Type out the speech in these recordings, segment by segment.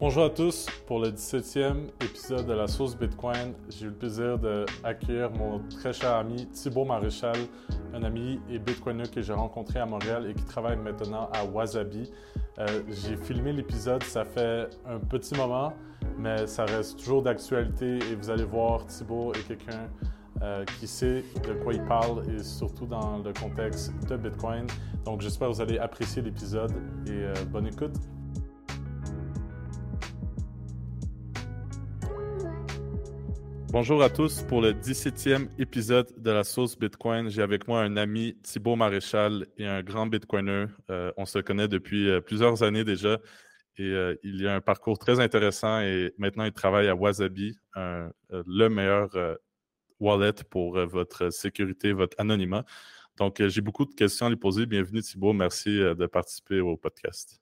Bonjour à tous. Pour le 17e épisode de la sauce Bitcoin, j'ai eu le plaisir d'accueillir mon très cher ami Thibaut Maréchal, un ami et Bitcoiner que j'ai rencontré à Montréal et qui travaille maintenant à Wasabi. Euh, j'ai filmé l'épisode, ça fait un petit moment, mais ça reste toujours d'actualité et vous allez voir, Thibaut est quelqu'un euh, qui sait de quoi il parle et surtout dans le contexte de Bitcoin. Donc j'espère que vous allez apprécier l'épisode et euh, bonne écoute. Bonjour à tous pour le 17e épisode de la sauce Bitcoin. J'ai avec moi un ami Thibaut Maréchal et un grand Bitcoiner. Euh, on se connaît depuis euh, plusieurs années déjà et euh, il a un parcours très intéressant et maintenant il travaille à Wasabi, le meilleur wallet pour votre sécurité, votre anonymat. Donc j'ai beaucoup de questions à lui poser. Bienvenue Thibaut, merci de participer au podcast.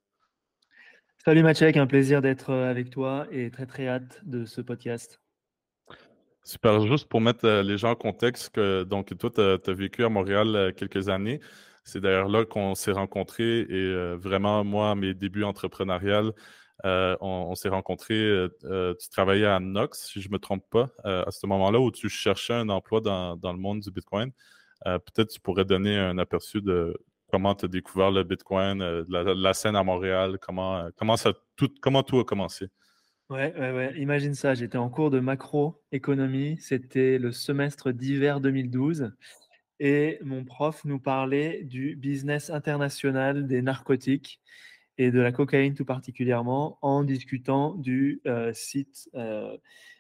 Salut Mathieu, un plaisir d'être avec toi et très très hâte de ce podcast. Super. Juste pour mettre euh, les gens en contexte, que, donc toi, tu as, vécu à Montréal euh, quelques années. C'est d'ailleurs là qu'on s'est rencontrés et euh, vraiment, moi, mes débuts entrepreneuriales, on, s'est rencontrés. tu travaillais à Nox, si je ne me trompe pas, à ce moment-là où tu cherchais un emploi dans, le monde du Bitcoin. Peut-être tu pourrais donner un aperçu de comment tu as découvert le Bitcoin, la, scène à Montréal, comment, comment, ça, tout, comment tout a commencé? Ouais. Imagine ça, j'étais en cours de macroéconomie, c'était le semestre d'hiver 2012 et mon prof nous parlait du business international des narcotiques et de la cocaïne tout particulièrement en discutant du euh, site euh,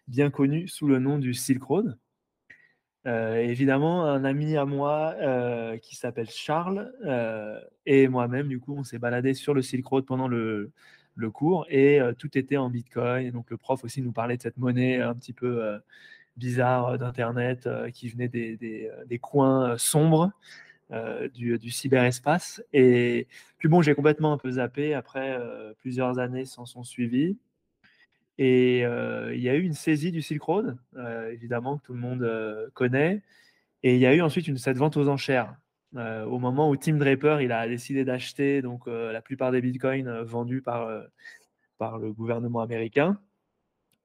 bien connu sous le nom du Silk Road. Euh, évidemment, un ami à moi qui s'appelle Charles et moi-même, du coup, on s'est baladé sur le Silk Road pendant le, le cours et euh, tout était en Bitcoin. Donc le prof aussi nous parlait de cette monnaie un petit peu euh, bizarre euh, d'Internet qui venait des, des, coins sombres du, du, cyberespace. Et puis bon, j'ai complètement un peu zappé. Après, plusieurs années s'en sont suivies. Et il y a eu une saisie du Silk Road, évidemment, que tout le monde connaît. Et il y a eu ensuite une, cette vente aux enchères. Euh, au moment où Tim Draper a décidé d'acheter donc euh, la plupart des bitcoins euh, vendus par, par le gouvernement américain.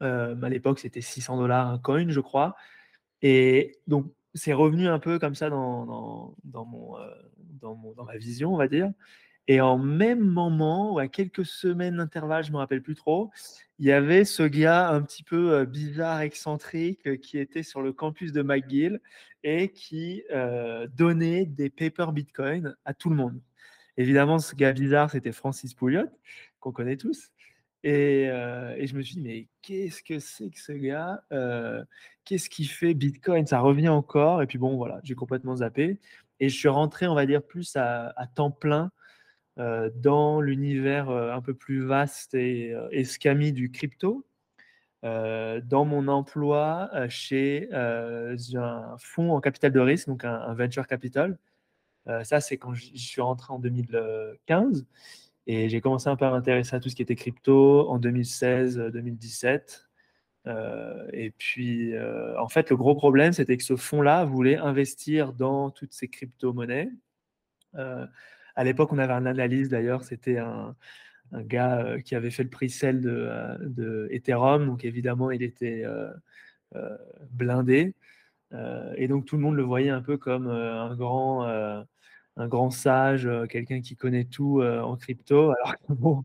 à l'époque, c'était 600 dollars un coin, je crois. Et donc, c'est revenu un peu comme ça dans, dans, dans mon, dans, dans ma vision, on va dire. Et en même moment, ou à quelques semaines d'intervalle, je ne me rappelle plus trop, il y avait ce gars un petit peu bizarre, excentrique, qui était sur le campus de McGill et qui donnait des papers Bitcoin à tout le monde. Évidemment, ce gars bizarre, c'était Francis Pouliot, qu'on connaît tous. Et, je me suis dit, mais qu'est-ce que c'est que ce gars Qu'est-ce qu'il fait Bitcoin? Ça revient encore. Et puis bon, voilà, j'ai complètement zappé. Et je suis rentré, on va dire, plus à, temps plein dans l'univers euh, un peu plus vaste et euh, escami du crypto. dans mon emploi chez un fonds en capital de risque, donc un, venture capital. ça, c'est quand je suis rentré en 2015 et j'ai commencé un peu à m'intéresser à tout ce qui était crypto en 2016-2017. et puis, en fait, le gros problème, c'était que ce fonds-là voulait investir dans toutes ces crypto-monnaies. À l'époque, on avait un analyse d'ailleurs, c'était un, gars euh, qui avait fait le prix sel de, euh, de, Ethereum, donc évidemment, il était euh, blindé. et donc, tout le monde le voyait un peu comme un grand, un grand sage, quelqu'un qui connaît tout en crypto. Alors bon,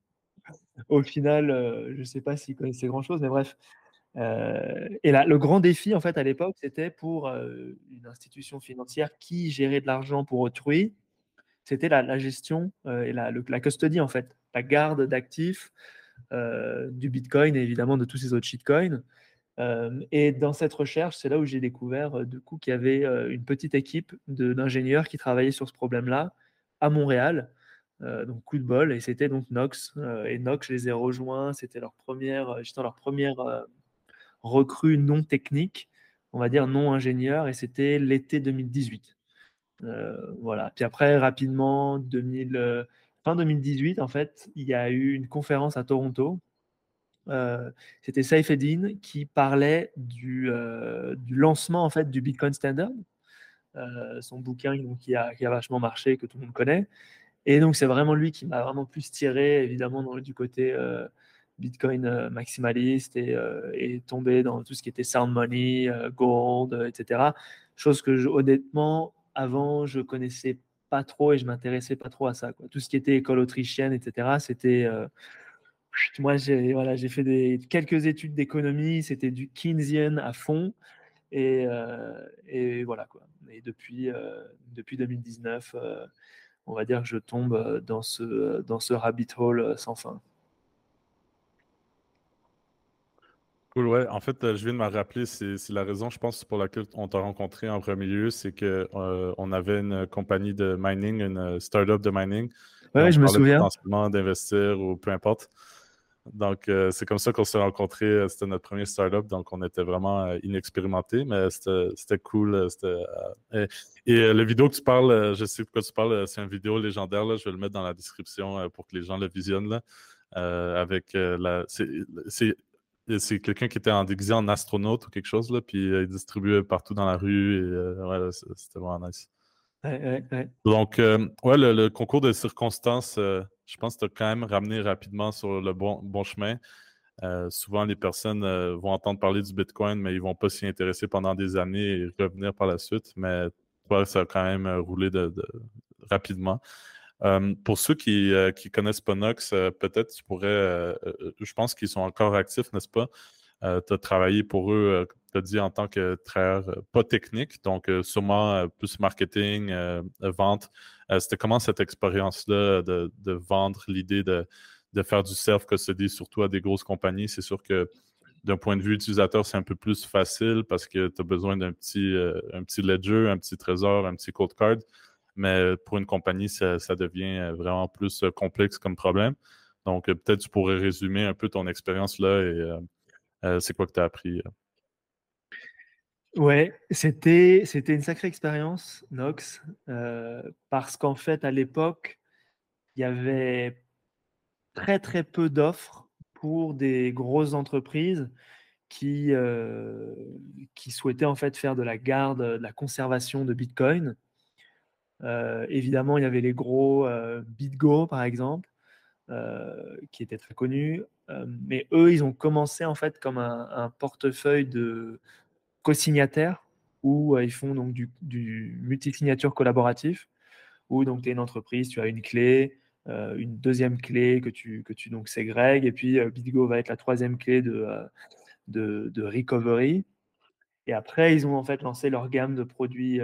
au final, je ne sais pas s'il connaissait grand-chose, mais bref. et là, le grand défi, en fait, à l'époque, c'était pour une institution financière qui gérait de l'argent pour autrui, c'était la, gestion euh, et la, custody, en fait, la garde d'actifs euh, du Bitcoin et évidemment de tous ces autres shitcoins. Euh, et dans cette recherche, c'est là où j'ai découvert du coup qu'il y avait une petite équipe d'ingénieurs qui travaillaient sur ce problème-là à Montréal. donc coup de bol, et c'était donc Nox. et Nox, je les ai rejoints, c'était leur première, j'étais leur première recrue non technique, on va dire non ingénieur, et c'était l'été 2018. Euh, voilà. Puis après, rapidement, 2000, euh, fin 2018, en fait, il y a eu une conférence à Toronto. Euh, c'était Saifeddin qui parlait du, lancement en fait du Bitcoin Standard, son bouquin qui, a, vachement marché, que tout le monde connaît. Et donc, c'est vraiment lui qui m'a vraiment plus tiré, évidemment, du côté Bitcoin maximaliste et, et, tombé dans tout ce qui était sound money, gold, etc. Chose que honnêtement, avant, je connaissais pas trop et je m'intéressais pas trop à ça. Tout ce qui était école autrichienne, etc., c'était. moi, j'ai voilà, fait quelques études d'économie, c'était du Keynesian à fond. Et, et voilà quoi. Et depuis, depuis 2019, on va dire que je tombe dans ce, dans ce rabbit hole sans fin. Cool, ouais. En fait, je viens de me rappeler, c'est la raison, je pense, pour laquelle on t'a rencontré en premier lieu, c'est qu'on on avait une compagnie de mining, une startup de mining. Ouais, je me souviens. Potentiellement d'investir ou peu importe. Donc, euh, c'est comme ça qu'on s'est rencontrés. Euh, c'était notre premier startup, donc on était vraiment euh, inexpérimentés, mais c'était cool. et, et le vidéo que tu parles, je sais pourquoi tu parles, c'est une vidéo légendaire. Là, je vais le mettre dans la description pour que les gens le visionnent. Là, avec la. C'est quelqu'un qui était en déguisé en astronaute ou quelque chose, là, puis il distribuait partout dans la rue. Et, c'était vraiment nice. Donc, ouais, le, concours de circonstances je pense que tu as quand même ramené rapidement sur le bon, bon chemin. Euh, souvent, les personnes euh, vont entendre parler du Bitcoin, mais ils ne vont pas s'y intéresser pendant des années et revenir par la suite. Mais toi, ça a quand même euh, roulé de, rapidement. Pour ceux qui ne connaissent pas Nox, peut-être tu pourrais, je pense qu'ils sont encore actifs, n'est-ce pas? tu as travaillé pour eux, tu as dit en tant que travailleur pas technique, donc sûrement plus marketing, vente. Euh, c'était comment cette expérience-là de, vendre l'idée de, faire du self-custody, surtout à des grosses compagnies? C'est sûr que d'un point de vue utilisateur, c'est un peu plus facile parce que tu as besoin d'un petit, euh, un petit ledger, un petit trésor, un petit code card. Mais pour une compagnie, ça, devient vraiment plus complexe comme problème. Donc, peut-être tu pourrais résumer un peu ton expérience là et euh, c'est quoi que tu as appris? Ouais, c'était c'était une sacrée expérience, Nox, euh, parce qu'en fait, à l'époque, il y avait très, très peu d'offres pour des grosses entreprises qui, euh, qui souhaitaient en fait faire de la garde, de la conservation de Bitcoin. Euh, évidemment, il y avait les gros BitGo, par exemple, qui étaient très connus. mais eux, ils ont commencé en fait comme un, portefeuille de co-signataires où euh, ils font donc du, du multi-signature collaboratif où donc tu es une entreprise, tu as une clé, euh, une deuxième clé que tu, que tu donc ségrègues, et puis euh, BitGo va être la troisième clé de, de, recovery. Et après, ils ont en fait lancé leur gamme de produits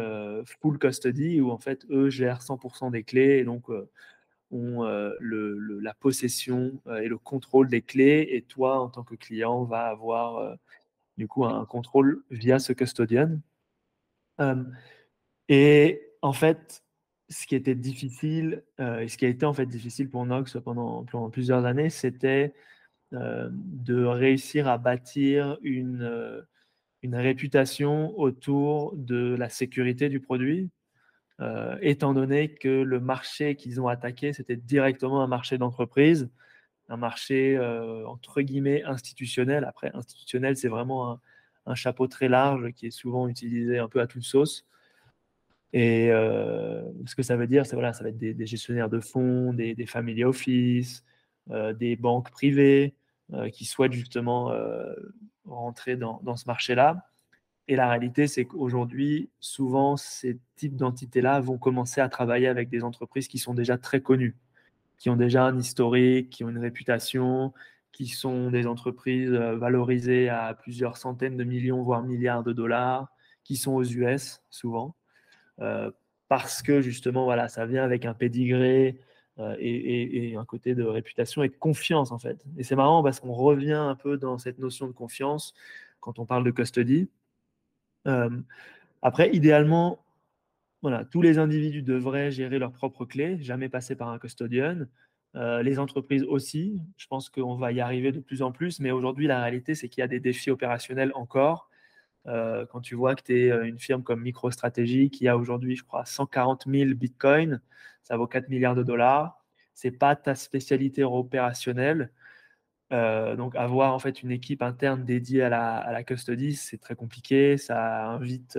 full custody, où en fait, eux gèrent 100% des clés, et donc ont le, la possession et le contrôle des clés, et toi, en tant que client, va avoir du coup un contrôle via ce custodian. Euh, et en fait, ce qui était difficile, euh, et ce qui a été en fait difficile pour Nox pendant, plusieurs années, c'était euh, de réussir à bâtir une, une réputation autour de la sécurité du produit, étant donné que le marché qu'ils ont attaqué, c'était directement un marché d'entreprise un marché euh, entre guillemets institutionnel. Après, institutionnel, c'est vraiment un, chapeau très large qui est souvent utilisé un peu à toute sauce. Et euh, ce que ça veut dire, c'est voilà, ça va être des, gestionnaires de fonds, des, des family office, euh, des banques privées qui souhaitent justement rentrer dans, ce marché-là. Et la réalité, c'est qu'aujourd'hui, souvent, ces types d'entités-là vont commencer à travailler avec des entreprises qui sont déjà très connues qui ont déjà un historique, qui ont une réputation, qui sont des entreprises euh, valorisées à plusieurs centaines de millions, voire milliards de dollars, qui sont aux US souvent, euh, parce que justement, voilà, ça vient avec un pédigré euh, et, un côté de réputation et de confiance en fait. Et c'est marrant parce qu'on revient un peu dans cette notion de confiance quand on parle de custody. après, idéalement, voilà, tous les individus devraient gérer leurs propres clés, jamais passer par un custodian. Euh, les entreprises aussi, je pense qu'on va y arriver de plus en plus, mais aujourd'hui, la réalité, c'est qu'il y a des défis opérationnels encore. Euh, quand tu vois que tu es euh, une firme comme MicroStrategy qui a aujourd'hui, je crois, 140 000 bitcoins, ça vaut 4 milliards de dollars, c'est pas ta spécialité opérationnelle. donc, avoir en fait une équipe interne dédiée à la, à la custody, c'est très compliqué. Ça invite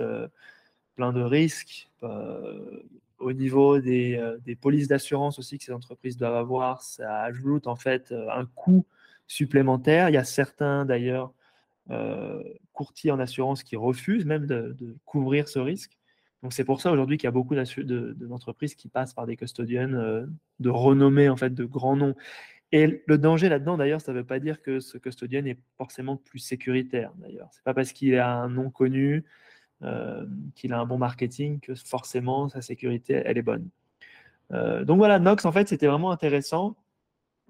plein de risques. Euh, au niveau des, euh, des polices d'assurance aussi que ces entreprises doivent avoir, ça ajoute en fait euh, un coût supplémentaires. Il y a certains d'ailleurs courtiers en assurance qui refusent même de, couvrir ce risque. Donc c'est pour ça aujourd'hui qu'il y a beaucoup d'entreprises qui passent par des custodians de renommée, en fait, de grands noms. Et le danger là-dedans, d'ailleurs, ça ne veut pas dire que ce custodian est forcément plus sécuritaire, d'ailleurs. Ce n'est pas parce qu'il a un nom connu, euh, qu'il a un bon marketing, que forcément sa sécurité, elle est bonne. Euh, donc voilà, Nox, en fait, c'était vraiment intéressant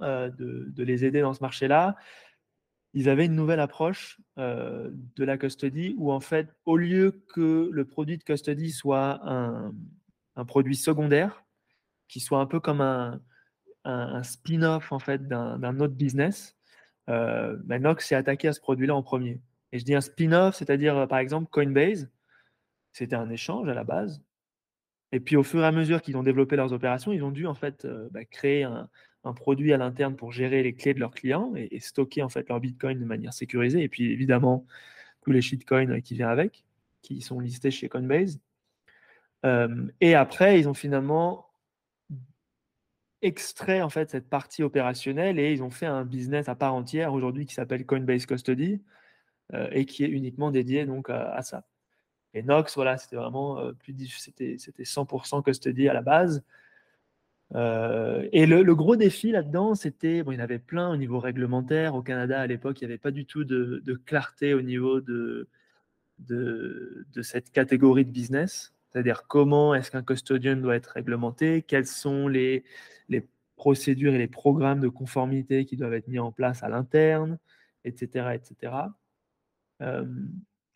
euh, de, les aider dans ce marché-là. Ils avaient une nouvelle approche de la custody où, en fait, au lieu que le produit de custody soit un, produit secondaire, qui soit un peu comme un, spin-off en fait d'un autre business, euh, ben, Nox s'est attaqué à ce produit-là en premier. Et je dis un spin-off, c'est-à-dire euh, par exemple Coinbase, c'était un échange à la base. Et puis au fur et à mesure qu'ils ont développé leurs opérations, ils ont dû en fait euh, bah, créer un, produit à l'interne pour gérer les clés de leurs clients et, stocker en fait leur Bitcoin de manière sécurisée. Et puis évidemment tous les shitcoins qui viennent avec, qui sont listés chez Coinbase. et après, ils ont finalement extrait en fait cette partie opérationnelle et ils ont fait un business à part entière aujourd'hui qui s'appelle Coinbase Custody euh, et qui est uniquement dédié donc à, ça. Et Nox, voilà, c'était vraiment euh, plus c'était c'était 100% custody à la base. Euh, et le, gros défi là-dedans, c'était bon, il y en avait plein au niveau réglementaire. Au Canada à l'époque, il n'y avait pas du tout de, clarté au niveau de, de, cette catégorie de business. C'est-à-dire comment est-ce qu'un custodian doit être réglementé, quelles sont les, les procédures et les programmes de conformité qui doivent être mis en place à l'interne, etc. etc. Euh,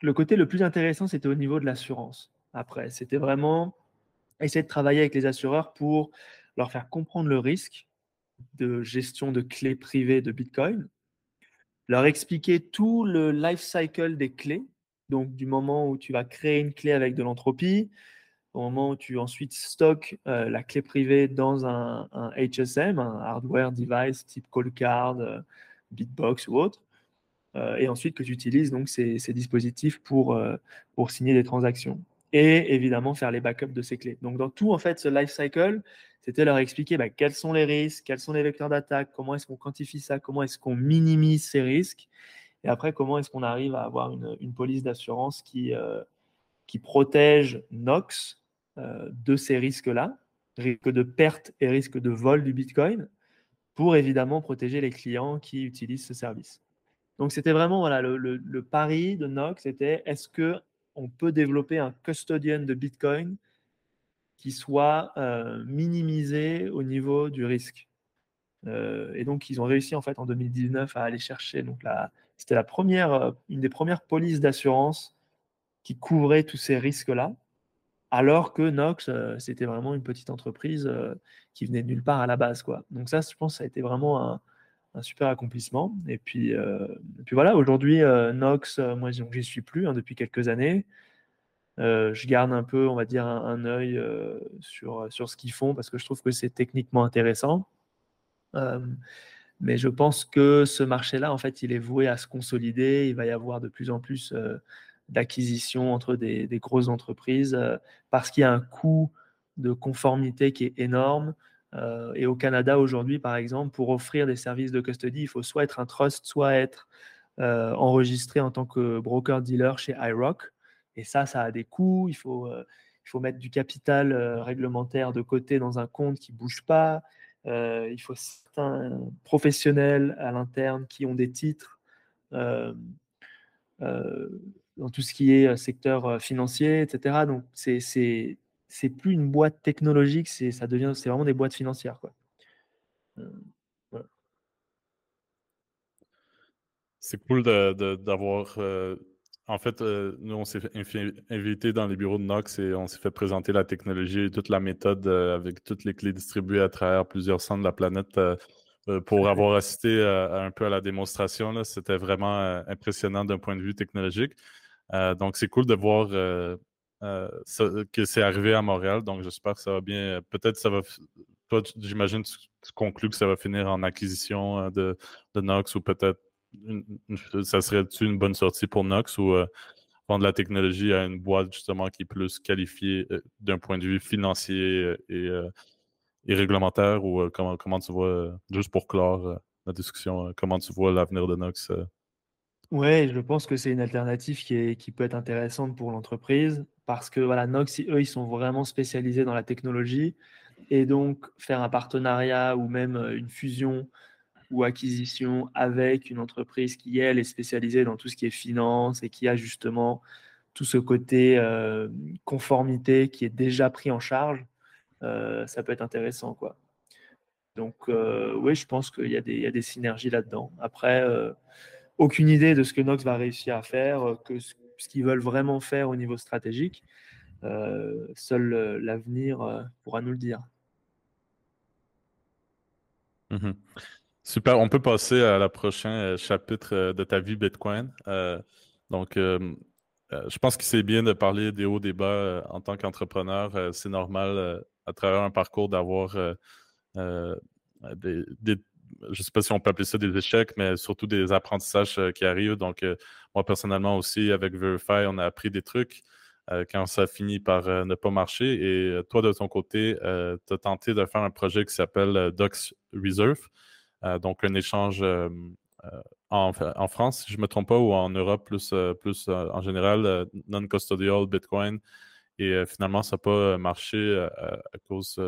le côté le plus intéressant, c'était au niveau de l'assurance. Après, c'était vraiment essayer de travailler avec les assureurs pour leur faire comprendre le risque de gestion de clés privées de Bitcoin, leur expliquer tout le life cycle des clés, donc du moment où tu vas créer une clé avec de l'entropie, au moment où tu ensuite stockes euh, la clé privée dans un, HSM, un hardware device type call card, euh, Bitbox ou autre, euh, et ensuite que tu utilises donc ces, dispositifs pour, pour signer des transactions. Et évidemment faire les backups de ces clés. Donc dans tout en fait ce life cycle, c'était leur expliquer bah, quels sont les risques, quels sont les vecteurs d'attaque, comment est-ce qu'on quantifie ça, comment est-ce qu'on minimise ces risques, et après comment est-ce qu'on arrive à avoir une, une police d'assurance qui, qui protège Nox euh, de ces risques-là, risque de perte et risque de vol du Bitcoin, pour évidemment protéger les clients qui utilisent ce service. Donc c'était vraiment voilà, le, pari de Nox, c'était est-ce que on peut développer un custodian de Bitcoin qui soit euh, minimisé au niveau du risque. Euh, et donc ils ont réussi en fait en 2019 à aller chercher donc c'était la première une des premières polices d'assurance qui couvrait tous ces risques là alors que Nox, euh, c'était vraiment une petite entreprise euh, qui venait de nulle part à la base. Quoi. Donc ça, je pense, ça a été vraiment un, super accomplissement. Et puis, euh, puis voilà, aujourd'hui, Nox, moi, j'y suis plus hein, depuis quelques années. je garde un peu, on va dire, un, un œil sur, sur ce qu'ils font parce que je trouve que c'est techniquement intéressant. mais je pense que ce marché-là, en fait, il est voué à se consolider. Il va y avoir de plus en plus d'acquisition entre des, grosses entreprises euh, parce qu'il y a un coût de conformité qui est énorme. Euh, et au Canada aujourd'hui, par exemple, pour offrir des services de custody, il faut soit être un trust, soit être euh, enregistré en tant que broker-dealer chez iRock. Et ça, ça a des coûts. Il faut, il faut mettre du capital réglementaire de côté dans un compte qui ne bouge pas. il faut certains professionnels à l'interne qui ont des titres dans tout ce qui est euh, secteur euh, financier, etc. Donc, c'est c'est plus une boîte technologique, c'est ça devient c'est vraiment des boîtes financières quoi. Euh, c'est cool d'avoir. en fait, nous, on s'est invité dans les bureaux de Nox et on s'est fait présenter la technologie et toute la méthode avec toutes les clés distribuées à travers plusieurs centres de la planète pour avoir assisté un peu à la démonstration. C'était vraiment impressionnant d'un point de vue technologique. Euh, donc, c'est cool de voir euh, euh, que c'est arrivé à Montréal. Donc, j'espère que ça va bien. Peut-être ça va. Toi, j'imagine, tu, tu, conclus que ça va finir en acquisition de, Nox ou peut-être ça serait-tu une bonne sortie pour Nox ou vendre la technologie à une boîte justement qui est plus qualifiée d'un point de vue financier et, réglementaire ou comment, comment tu vois, juste pour clore? discussion. Comment tu vois l'avenir de Nox? Oui, je pense que c'est une alternative qui, peut être intéressante pour l'entreprise parce que voilà, Nox, eux, ils sont vraiment spécialisés dans la technologie et donc faire un partenariat ou même une fusion ou acquisition avec une entreprise qui, elle, est spécialisée dans tout ce qui est finance et qui a justement tout ce côté euh, conformité qui est déjà pris en charge, euh, ça peut être intéressant. Quoi. Donc, euh, oui, je pense qu'il y, y, a des synergies là-dedans. Après, aucune idée de ce que Nox va réussir à faire, que ce, qu'ils veulent vraiment faire au niveau stratégique. seul l'avenir pourra nous le dire. Mmh Super, on peut passer à la prochain chapitre de ta vie Bitcoin. donc, euh, je pense que c'est bien de parler des hauts, des bas euh, en tant qu'entrepreneur. Euh, c'est normal à travers un parcours d'avoir des, je ne sais pas si on peut appeler ça des échecs, mais surtout des apprentissages qui arrivent. Donc, moi, personnellement aussi, avec Verify, on a appris des trucs quand ça finit par ne pas marcher. Et toi, de ton côté, tu as tenté de faire un projet qui s'appelle Docs Reserve, donc un échange en, France, si je ne me trompe pas, ou en Europe plus, euh, euh, en général, euh, non-custodial Bitcoin. Et finalement, ça n'a pas marché à, cause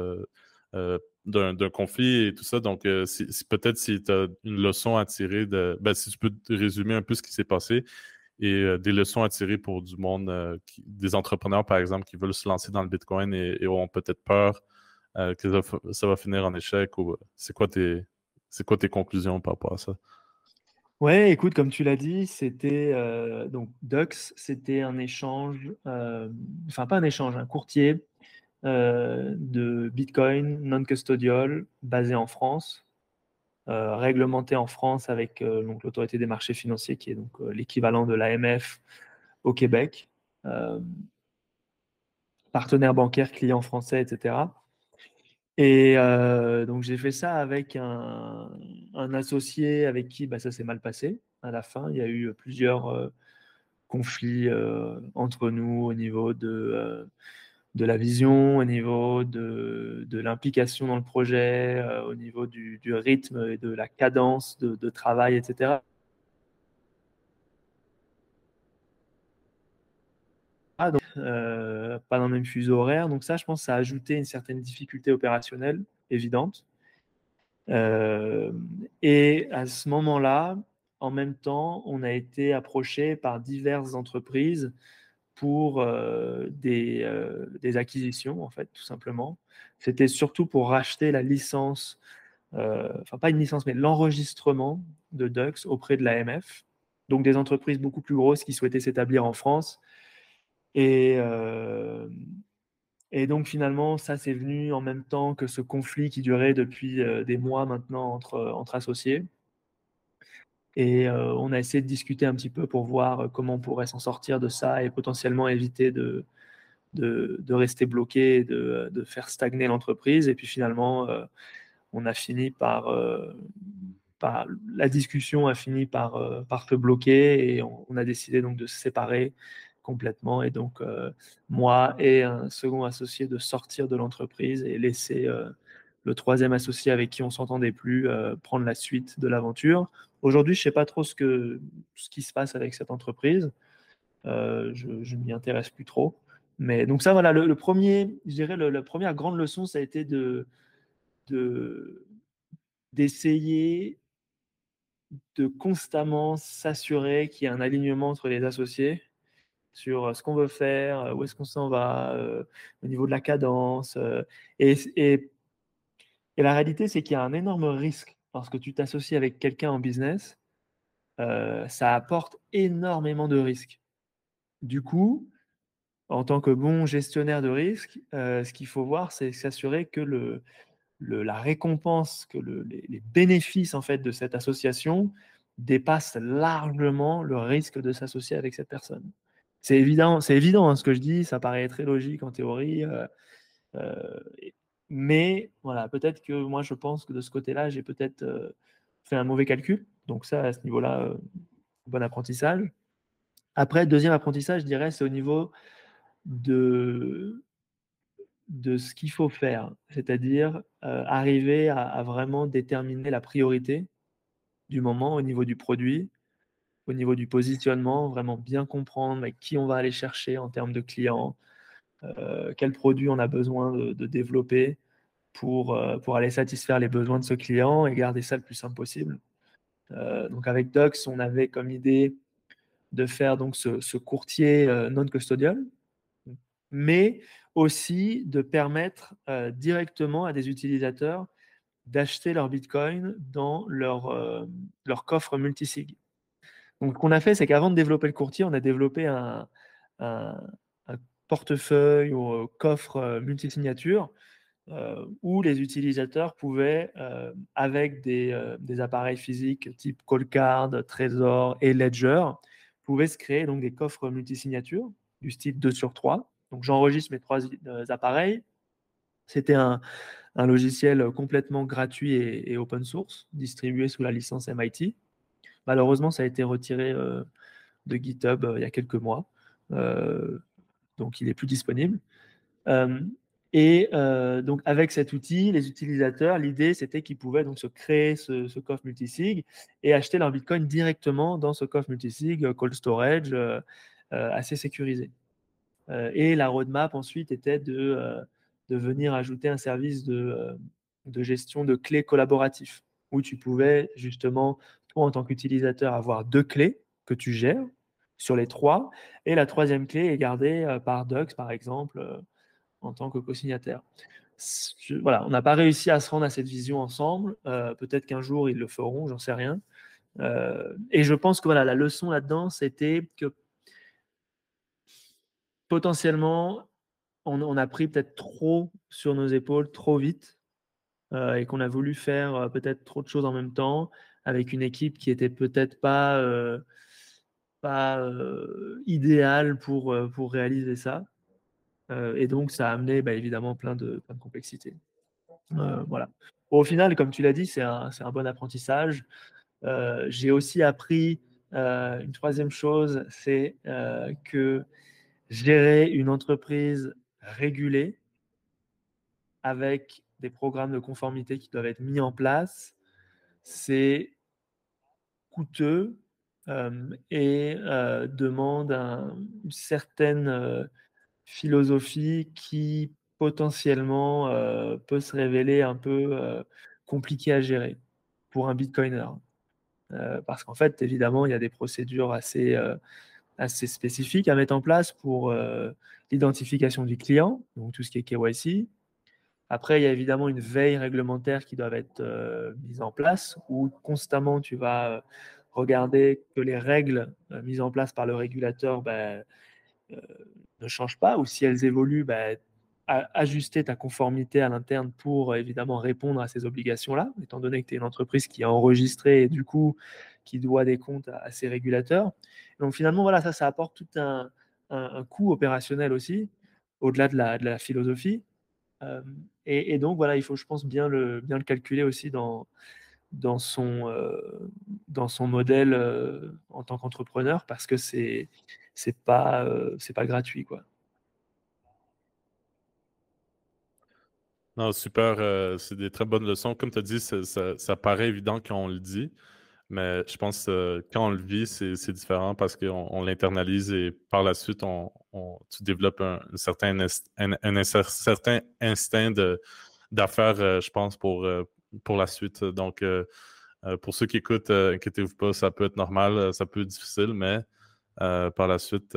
d'un conflit et tout ça. Donc, peut-être si tu as une leçon à tirer de. Ben, si tu peux résumer un peu ce qui s'est passé et des leçons à tirer pour du monde, des entrepreneurs, par exemple, qui veulent se lancer dans le Bitcoin et, ont peut-être peur que ça, va finir en échec. Ou c'est quoi tes quoi tes conclusions par rapport à ça? Ouais, écoute, comme tu l'as dit, c'était euh, donc Dux, c'était un échange, euh, enfin pas un échange, un courtier euh, de Bitcoin non-custodial basé en France, réglementé en France avec donc l'autorité des marchés financiers qui est donc l'équivalent de l'AMF au Québec, partenaire bancaire, client français, etc. Et euh, donc j'ai fait ça avec un, associé avec qui bah, ça s'est mal passé. À la fin, il y a eu plusieurs euh, conflits euh, entre nous au niveau de, de la vision, au niveau de, de l'implication dans le projet, au niveau du, du, rythme et de la cadence de, de travail, etc. Ah, euh, pas dans le même fuseau horaire. Donc ça, je pense, ça a ajouté une certaine difficulté opérationnelle évidente. Euh, et à ce moment-là, en même temps, on a été approché par diverses entreprises pour euh, des, des, acquisitions, en fait, tout simplement. C'était surtout pour racheter la licence, enfin pas une licence, mais l'enregistrement de Dux auprès de l'AMF. Donc des entreprises beaucoup plus grosses qui souhaitaient s'établir en France et, euh, donc finalement, ça c'est venu en même temps que ce conflit qui durait depuis euh, des mois maintenant entre associés. Et euh, on a essayé de discuter un petit peu pour voir comment on pourrait s'en sortir de ça et potentiellement éviter de, de, rester bloqué, de, de faire stagner l'entreprise. Et puis finalement, on a fini par, par, la discussion a fini par, par se bloquer et on, on, a décidé donc de se séparer complètement. Et donc, euh, moi et un second associé de sortir de l'entreprise et laisser euh, le troisième associé avec qui on s'entendait plus euh, prendre la suite de l'aventure. Aujourd'hui, je ne sais pas trop ce, que, ce qui se passe avec cette entreprise. je ne m'y intéresse plus trop. Mais donc ça, voilà, le, premier, je dirais, la première grande leçon, ça a été de d'essayer de constamment s'assurer qu'il y a un alignement entre les associés sur euh, ce qu'on veut faire, euh, où est-ce qu'on s'en va, euh, au niveau de la cadence. Et, et, la réalité, c'est qu'il y a un énorme risque lorsque tu t'associes avec quelqu'un en business. ça apporte énormément de risques. Du coup, en tant que bon gestionnaire de risques, ce qu'il faut voir, c'est s'assurer que le, la récompense, que les, bénéfices en fait de cette association dépassent largement le risque de s'associer avec cette personne c'est évident, c'est évident hein, ce que je dis, ça paraît très logique en théorie. Euh, euh, mais voilà, peut-être que moi je pense que de ce côté-là, j'ai peut-être euh, fait un mauvais calcul. Donc ça, à ce niveau-là, bon apprentissage. Après, deuxième apprentissage, je dirais, c'est au niveau de, de ce qu'il faut faire, c'est-à-dire arriver à, vraiment déterminer la priorité du moment au niveau du produit, au niveau du positionnement, vraiment bien comprendre qui on va aller chercher en termes de clients, euh, quel produit on a besoin de, développer pour, euh, pour aller satisfaire les besoins de ce client et garder ça le plus simple possible. Euh, donc avec Dux, on avait comme idée de faire donc ce, courtier non custodial, mais aussi de permettre directement à des utilisateurs d'acheter leur Bitcoin dans leur, leur coffre multisig. Donc, ce qu'on a fait, c'est qu'avant de développer le courtier, on a développé un, portefeuille ou coffre multisignature où les utilisateurs pouvaient, avec des, appareils physiques type Callcard, Trésor et Ledger, pouvaient se créer des coffres multisignatures du style 2 sur 3. Donc j'enregistre mes trois appareils. C'était un, logiciel complètement gratuit et, open source, distribué sous la licence MIT. Malheureusement, ça a été retiré de GitHub il y a quelques mois. Donc, il n'est plus disponible. et donc, avec cet outil, les utilisateurs, l'idée, c'était qu'ils pouvaient donc se créer ce, coffre multisig et acheter leur Bitcoin directement dans ce coffre multisig, cold storage, assez sécurisé. et la roadmap ensuite était de, venir ajouter un service de, de gestion de clés collaboratifs où tu pouvais justement en tant qu'utilisateur, avoir deux clés que tu gères sur les trois, et la troisième clé est gardée euh, par Dux, par exemple, euh, en tant que co-signataire. Voilà, on n'a pas réussi à se rendre à cette vision ensemble. Euh, peut-être qu'un jour ils le feront, j'en sais rien. et je pense que voilà, la leçon là-dedans, c'était que potentiellement, on a pris peut-être trop sur nos épaules, trop vite, et qu'on a voulu faire peut-être trop de choses en même temps avec une équipe qui était peut-être pas, idéale pour, pour réaliser ça. et donc, ça a amené bah, évidemment plein de, plein de complexités. voilà. au final, comme tu l'as dit, c'est un, un, bon apprentissage. J'ai aussi appris une troisième chose, c'est que gérer une entreprise régulée avec des programmes de conformité qui doivent être mis en place, c'est coûteux et demande une certaine philosophie qui potentiellement peut se révéler un peu compliquée à gérer pour un bitcoiner. parce qu'en fait, évidemment, il y a des procédures assez, assez spécifiques à mettre en place pour l'identification du client, donc tout ce qui est KYC, après, il y a évidemment une veille réglementaire qui doit être mise en place, où constamment tu vas regarder que les règles euh, mises en place par le régulateur ben, ne changent pas, ou si elles évoluent, ben, ajuster ta conformité à l'interne pour évidemment répondre à ces obligations-là, étant donné que tu es une entreprise qui est enregistrée et du coup qui doit des comptes à, ces régulateurs. Donc finalement, voilà, ça, ça apporte tout un, coût opérationnel aussi, au-delà de la philosophie. Euh, et, donc, voilà, il faut, je pense, bien le calculer aussi dans, dans, son, euh, dans son modèle euh, en tant qu'entrepreneur parce que c'est c'est pas, c'est pas gratuit. Quoi. Non, super. c'est des très bonnes leçons. Comme tu as dit, ça, ça, paraît évident quand on le dit. Mais je pense que euh, quand on le vit, c'est différent parce qu'on l'internalise et par la suite, on, tu développes un, certain, un, certain instinct d'affaires, euh, je pense, pour, euh, pour la suite. Donc, pour ceux qui écoutent, inquiétez-vous pas, ça peut être normal, ça peut être difficile, mais par la suite,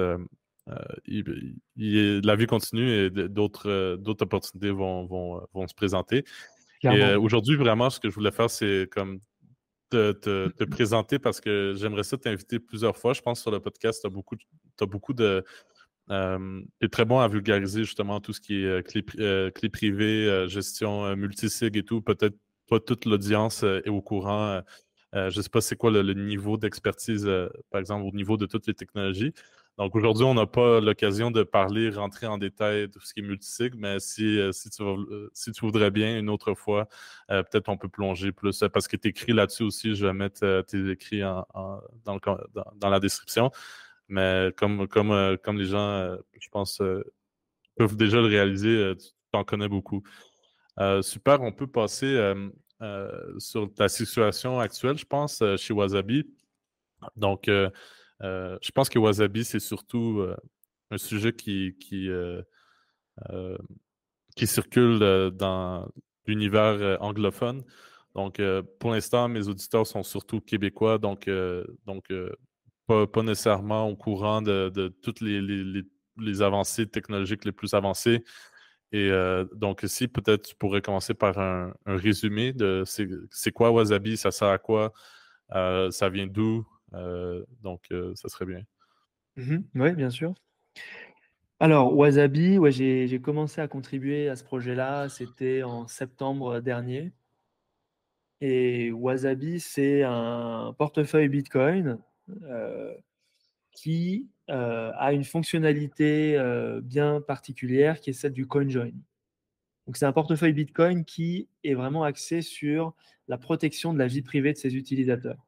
la vie continue et d'autres opportunités vont, vont, vont, se présenter. Et aujourd'hui, vraiment, ce que je voulais faire, c'est comme te, te, présenter parce que j'aimerais ça t'inviter plusieurs fois. Je pense sur le podcast, tu as beaucoup, as beaucoup de. Euh, tu es très bon à vulgariser justement tout ce qui est euh, clé, euh, clé privée, gestion multisig et tout. Peut-être pas toute l'audience est au courant. je ne sais pas c'est quoi le niveau d'expertise, par exemple, au niveau de toutes les technologies. Donc aujourd'hui, on n'a pas l'occasion de parler, rentrer en détail de ce qui est multisig, mais si, euh, si, tu, euh, si tu voudrais bien une autre fois, euh, peut-être on peut plonger plus, parce que tu écris là-dessus aussi, je vais mettre tes écrits en, dans, dans, la description. Mais comme, comme, comme les gens, je pense, peuvent déjà le réaliser, tu en connais beaucoup. Super, on peut passer sur ta situation actuelle, je pense, chez Wasabi. Donc, je pense que Wasabi, c'est surtout un sujet qui, circule dans l'univers anglophone. Donc, pour l'instant, mes auditeurs sont surtout québécois, donc, donc pas, nécessairement au courant de, toutes les, avancées technologiques les plus avancées. Et donc, ici, peut-être tu pourrais commencer par un, résumé de c'est quoi Wasabi, ça sert à quoi, ça vient d'où. donc, ça serait bien. Mmh oui, bien sûr. Alors, Wasabi, ouais, j'ai commencé à contribuer à ce projet-là, c'était en septembre dernier. Et Wasabi, c'est un portefeuille Bitcoin euh, qui euh, a une fonctionnalité euh, bien particulière qui est celle du CoinJoin. Donc, c'est un portefeuille Bitcoin qui est vraiment axé sur la protection de la vie privée de ses utilisateurs.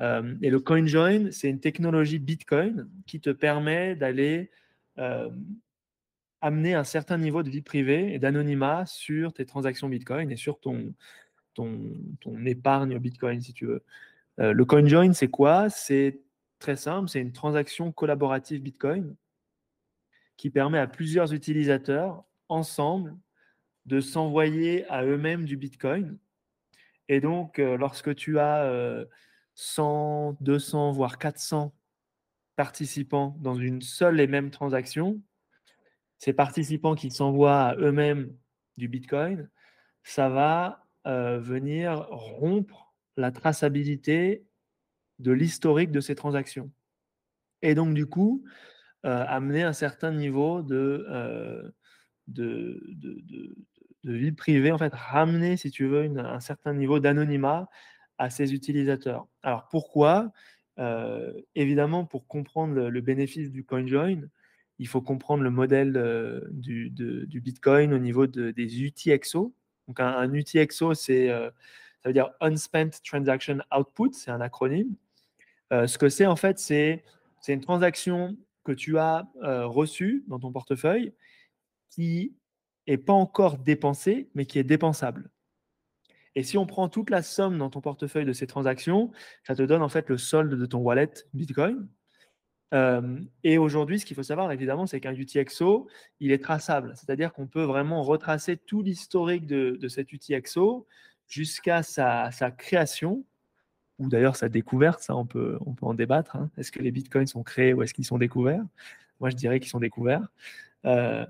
et le CoinJoin, c'est une technologie Bitcoin qui te permet d'aller amener un certain niveau de vie privée et d'anonymat sur tes transactions Bitcoin et sur ton, ton, ton épargne Bitcoin, si tu veux. Euh, le CoinJoin, c'est quoi? C'est très simple, c'est une transaction collaborative Bitcoin qui permet à plusieurs utilisateurs ensemble de s'envoyer à eux-mêmes du Bitcoin. Et donc, euh, lorsque tu as 100, euh, 200, voire 400 participants dans une seule et même transaction, ces participants qui s'envoient à eux-mêmes du Bitcoin, ça va euh, venir rompre la traçabilité de l'historique de ces transactions. Et donc, du coup, euh, amener un certain niveau euh, de, de, vie privée, en fait, ramener, si tu veux, un certain niveau d'anonymat à ces utilisateurs. Alors, pourquoi? Euh, évidemment, pour comprendre le, bénéfice du CoinJoin, il faut comprendre le modèle euh, du, Bitcoin au niveau des UTXO. Donc, un, UTXO, c'est, ça veut dire Unspent Transaction Output, c'est un acronyme. Ce que c'est, en fait, c'est, une transaction que tu as reçue dans ton portefeuille qui n'est pas encore dépensée, mais qui est dépensable. Et si on prend toute la somme dans ton portefeuille de ces transactions, ça te donne en fait le solde de ton wallet Bitcoin. Euh, et aujourd'hui, ce qu'il faut savoir évidemment, c'est qu'un UTXO, il est traçable. C'est-à-dire qu'on peut vraiment retracer tout l'historique de, cet UTXO jusqu'à sa, création, ou d'ailleurs sa découverte. Ça, on peut, on peut en débattre. Hein. Est-ce que les Bitcoins sont créés ou est-ce qu'ils sont découverts? Moi, je dirais qu'ils sont découverts. Euh,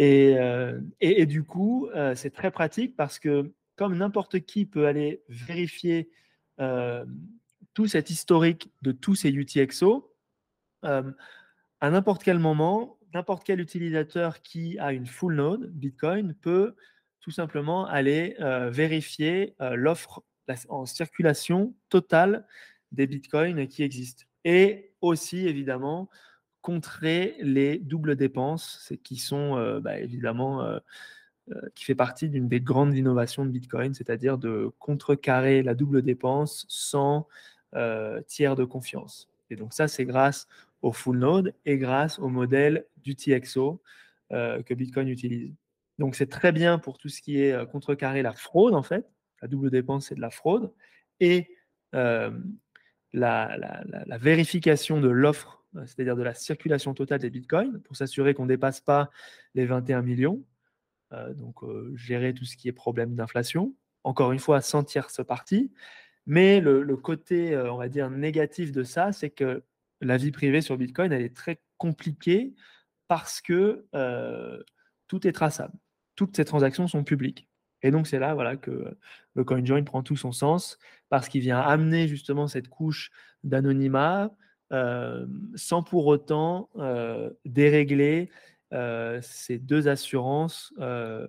euh, et, et, du coup, c'est très pratique parce que comme n'importe qui peut aller vérifier euh, tout cet historique de tous ces UTXO, euh, à n'importe quel moment, n'importe quel utilisateur qui a une full node Bitcoin peut tout simplement aller euh, vérifier l'offre en circulation totale des Bitcoins qui existent. Et aussi, évidemment, contrer les doubles dépenses, qui sont bah, évidemment euh, qui fait partie d'une des grandes innovations de Bitcoin, c'est-à-dire de contrecarrer la double dépense sans euh, tiers de confiance. Et donc ça, c'est grâce au full node et grâce au modèle du TXO euh, que Bitcoin utilise. Donc c'est très bien pour tout ce qui est contrecarrer la fraude, en fait. La double dépense, c'est de la fraude. Et la, la, vérification de l'offre, c'est-à-dire de la circulation totale des bitcoins, pour s'assurer qu'on ne dépasse pas les 21 millions. Euh, donc euh, gérer tout ce qui est problème d'inflation. Encore une fois, sentir ce parti. Mais le, côté, euh, on va dire, négatif de ça, c'est que la vie privée sur Bitcoin, elle est très compliquée parce que tout est traçable. Toutes ces transactions sont publiques. Et donc, c'est là voilà, que le CoinJoin prend tout son sens parce qu'il vient amener justement cette couche d'anonymat sans pour autant dérégler euh, ces deux assurances euh,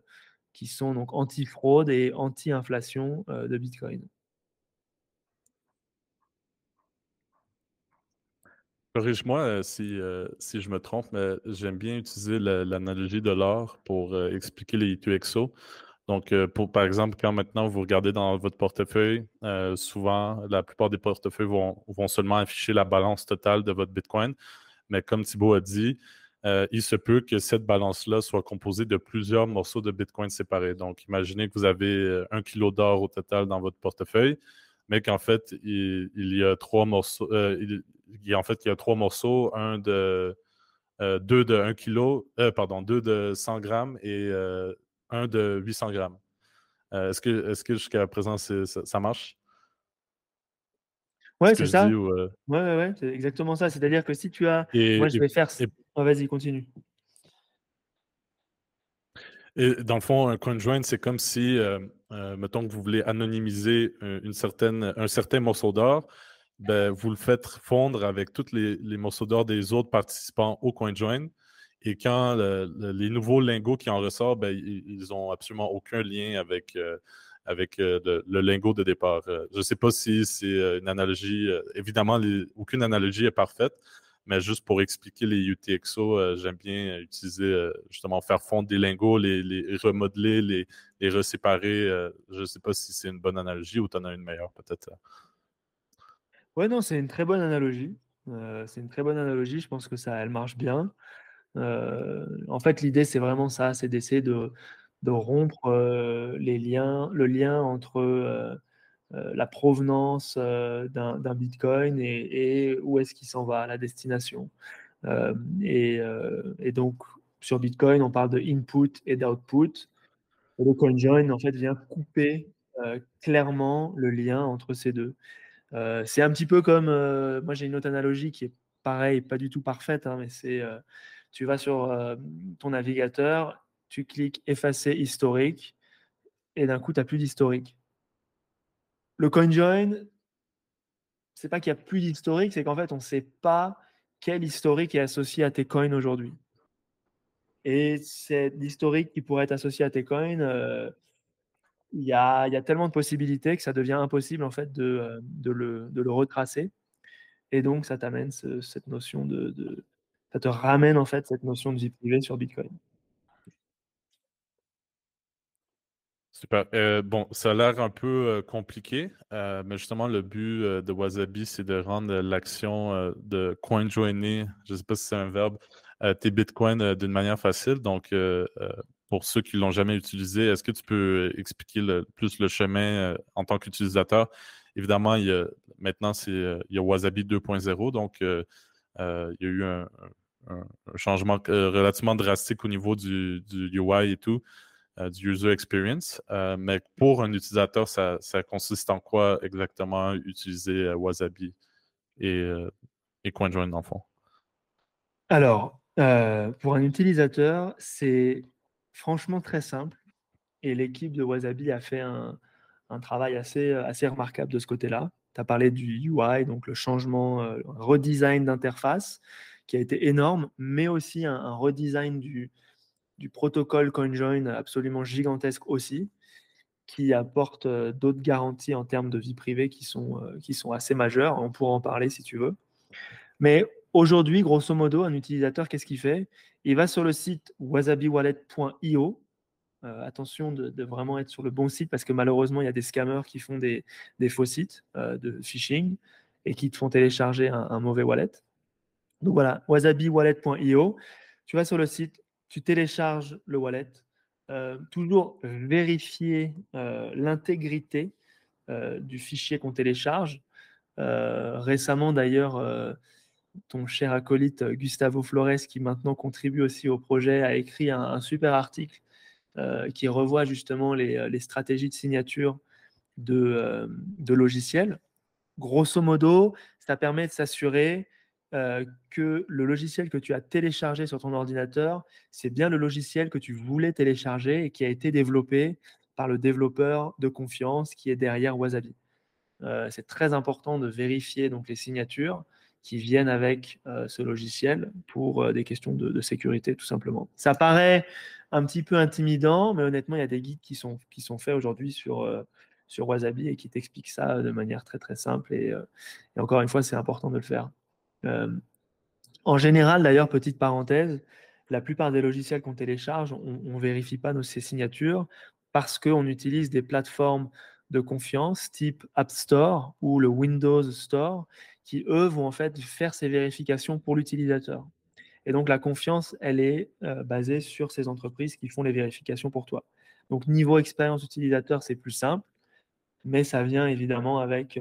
qui sont donc anti-fraude et anti-inflation euh, de Bitcoin. Corrige-moi si, si, je me trompe, mais j'aime bien utiliser l'analogie de l'or pour expliquer les UTXO. Donc, pour, par exemple, quand maintenant vous regardez dans votre portefeuille, souvent, la plupart des portefeuilles vont, vont, seulement afficher la balance totale de votre Bitcoin. Mais comme Thibault a dit, euh, il se peut que cette balance-là soit composée de plusieurs morceaux de Bitcoin séparés. Donc, imaginez que vous avez euh, un kilo d'or au total dans votre portefeuille, mais qu'en fait, il, y a trois morceaux. en fait, il y a trois morceaux, un de deux de 1 kilo, pardon, deux de 100 grammes et un de 800 grammes. est-ce que, est que jusqu'à présent, ça marche? Ouais, c'est ça. Ouais, ouais, ouais, c'est exactement ça. C'est-à-dire que si tu as. Moi, je vais faire. Oh, vas-y, continue. Et dans le fond, un conjoint, c'est comme si, euh, euh, mettons que vous voulez anonymiser une certaine, un certain morceau d'or, ben, vous le faites fondre avec tous les, morceaux d'or des autres participants au CoinJoin. Et quand les nouveaux lingots qui en ressortent, ben, ils n'ont absolument aucun lien avec, euh, avec euh, le, lingot de départ. Euh, je ne sais pas si c'est une analogie. évidemment, aucune analogie est parfaite, mais juste pour expliquer les UTXO, j'aime bien utiliser justement faire fondre des lingots, les, remodeler, les, reséparer. je ne sais pas si c'est une bonne analogie ou tu en as une meilleure peut-être. Oui, non, c'est une très bonne analogie. c'est une très bonne analogie. Je pense que ça, elle marche bien. En fait, l'idée, c'est vraiment ça, c'est d'essayer de, rompre les liens, le lien entre la provenance d'un Bitcoin et, où est-ce qu'il s'en va, la destination. Et, donc, sur Bitcoin, on parle de input et d'output. Le CoinJoin, en fait, vient couper clairement le lien entre ces deux. c'est un petit peu comme, moi j'ai une autre analogie qui est pareil, pas du tout parfaite, hein, mais c'est, tu vas sur ton navigateur tu cliques effacer historique et d'un coup, tu n'as plus d'historique. Le CoinJoin, c'est pas qu'il n'y a plus d'historique, c'est qu'en fait, on ne sait pas quel historique est associé à tes coins aujourd'hui. Et c'est l'historique qui pourrait être associé à tes coins. Euh, il y, a, y, a, tellement de possibilités que ça devient impossible en fait de, euh, de, le, de le, retracer. Et donc, ça t'amène cette notion de, ça te ramène en fait cette notion de vie privée sur Bitcoin. Super. Euh, bon, ça a l'air un peu euh, compliqué, euh, mais justement, le but de Wasabi, c'est de rendre l'action de coin joiner, je ne sais pas si c'est un verbe, tes bitcoins d'une manière facile. Donc, pour ceux qui ne l'ont jamais utilisé, est-ce que tu peux expliquer plus le chemin en tant qu'utilisateur? Évidemment, il y a, maintenant, il y a Wasabi 2.0, donc il y a eu un, changement relativement drastique au niveau du, UI et tout. Euh, du user experience. Euh, mais pour un utilisateur, ça, consiste en quoi exactement utiliser euh, Wasabi et, et CoinJoin dans le fond? Alors, pour un utilisateur, c'est franchement très simple. Et l'équipe de Wasabi a fait un, travail assez, assez remarquable de ce côté-là. Tu as parlé du UI, donc le changement, redesign d'interface, qui a été énorme, mais aussi un redesign du, protocole CoinJoin absolument gigantesque aussi, qui apporte euh, d'autres garanties en termes de vie privée qui sont, euh, qui sont assez majeures. On pourra en parler si tu veux. Mais aujourd'hui, grosso modo, un utilisateur, qu'est-ce qu'il fait? Il va sur le site wasabiwallet.io. Euh, attention de, vraiment être sur le bon site parce que malheureusement, il y a des scammers qui font des, faux sites de phishing et qui te font télécharger un mauvais wallet. Donc voilà, wasabiwallet.io. Tu vas sur le site tu télécharges le wallet, euh, toujours vérifier euh, l'intégrité euh, du fichier qu'on télécharge. récemment, d'ailleurs, ton cher acolyte Gustavo Flores, qui maintenant contribue aussi au projet, a écrit un, super article qui revoit justement les, stratégies de signature de, de logiciels. Grosso modo, ça permet de s'assurer euh, que le logiciel que tu as téléchargé sur ton ordinateur, c'est bien le logiciel que tu voulais télécharger et qui a été développé par le développeur de confiance qui est derrière Wasabi. Euh, c'est très important de vérifier donc les signatures qui viennent avec euh, ce logiciel pour des questions de, sécurité tout simplement. Ça paraît un petit peu intimidant, mais honnêtement, il y a des guides qui sont, qui sont faits aujourd'hui sur, sur Wasabi et qui t'expliquent ça de manière très très simple. et encore une fois, c'est important de le faire. Euh, en général, d'ailleurs, petite parenthèse, la plupart des logiciels qu'on télécharge, on ne vérifie pas nos, ces signatures parce qu'on utilise des plateformes de confiance type App Store ou le Windows Store qui, eux, vont en fait faire ces vérifications pour l'utilisateur. Et donc, la confiance, elle est basée sur ces entreprises qui font les vérifications pour toi. Donc, niveau expérience utilisateur, c'est plus simple, mais ça vient évidemment avec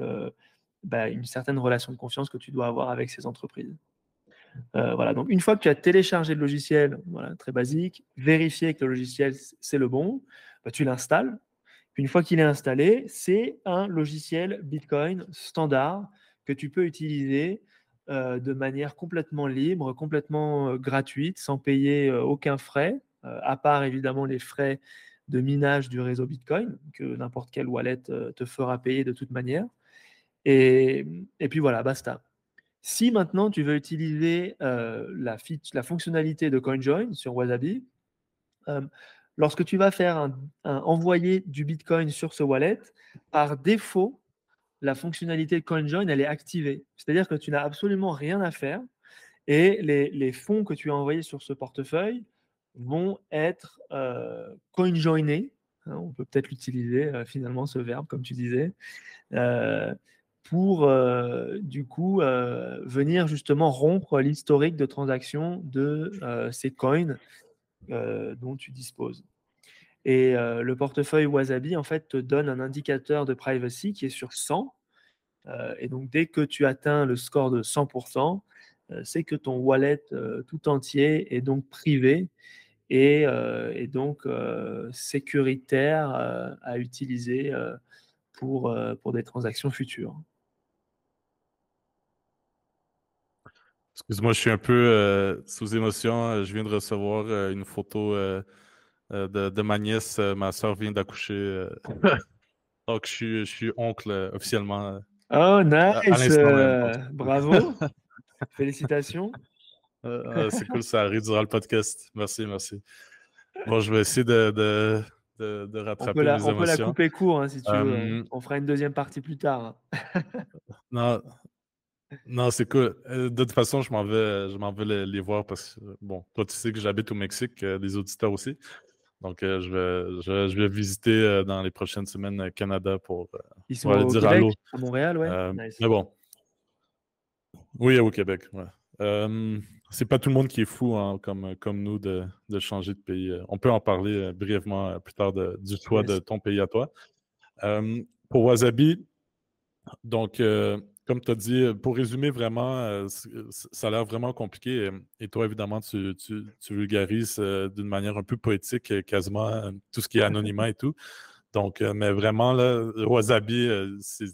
bah, une certaine relation de confiance que tu dois avoir avec ces entreprises. Euh, voilà, donc une fois que tu as téléchargé le logiciel, voilà, très basique, vérifier que le logiciel c'est le bon, bah, tu l'installes. Une fois qu'il est installé, c'est un logiciel Bitcoin standard que tu peux utiliser euh, de manière complètement libre, complètement euh, gratuite, sans payer aucun frais, à part évidemment les frais de minage du réseau Bitcoin que n'importe quelle wallet te fera payer de toute manière. Et, puis voilà, basta. Si maintenant tu veux utiliser euh, la, fonctionnalité de CoinJoin sur Wasabi, euh, lorsque tu vas faire un, envoyer du Bitcoin sur ce wallet, par défaut, la fonctionnalité CoinJoin, elle est activée. C'est-à-dire que tu n'as absolument rien à faire et les, fonds que tu as envoyés sur ce portefeuille vont être euh, coinjoinés. Hein, on peut peut-être l'utiliser finalement, ce verbe, comme tu disais pour euh, du coup euh, venir justement rompre l'historique de transactions de euh, ces coins dont tu disposes. Et le portefeuille Wasabi en fait te donne un indicateur de privacy qui est sur 100. et donc dès que tu atteins le score de 100%, c'est que ton wallet tout entier est donc privé et, et donc sécuritaire à utiliser pour des transactions futures. Excuse-moi, je suis un peu euh, sous émotion. Euh, je viens de recevoir euh, une photo de, ma nièce. ma soeur vient d'accoucher. donc, je suis, oncle officiellement. Oh, nice! bravo! Félicitations! C'est cool, ça arrive durant le podcast. Merci, merci. Bon, je vais essayer de, de, rattraper on peut la, les on peut la couper court hein, si tu veux. On fera une deuxième partie plus tard. non, non, c'est cool. Euh, de toute façon, je m'en vais, je m'en vais les, voir parce que, bon, toi, tu sais que j'habite au Mexique, euh, les auditeurs aussi. Donc, euh, je, vais, je, vais visiter dans les prochaines semaines Canada pour, Ils sont aller dire allô. À Montréal, ouais. Mais bon. Oui, au Québec, ouais. c'est pas tout le monde qui est fou hein, comme, comme nous de, de, changer de pays. On peut en parler brièvement plus tard du choix de ton pays à toi. pour Wasabi, donc, comme tu as dit, euh, pour résumer vraiment, euh, euh, ça a l'air vraiment compliqué. Et toi, évidemment, tu, vulgarises d'une manière un peu poétique quasiment tout ce qui est anonymat et tout. Donc, mais vraiment, là, Wasabi,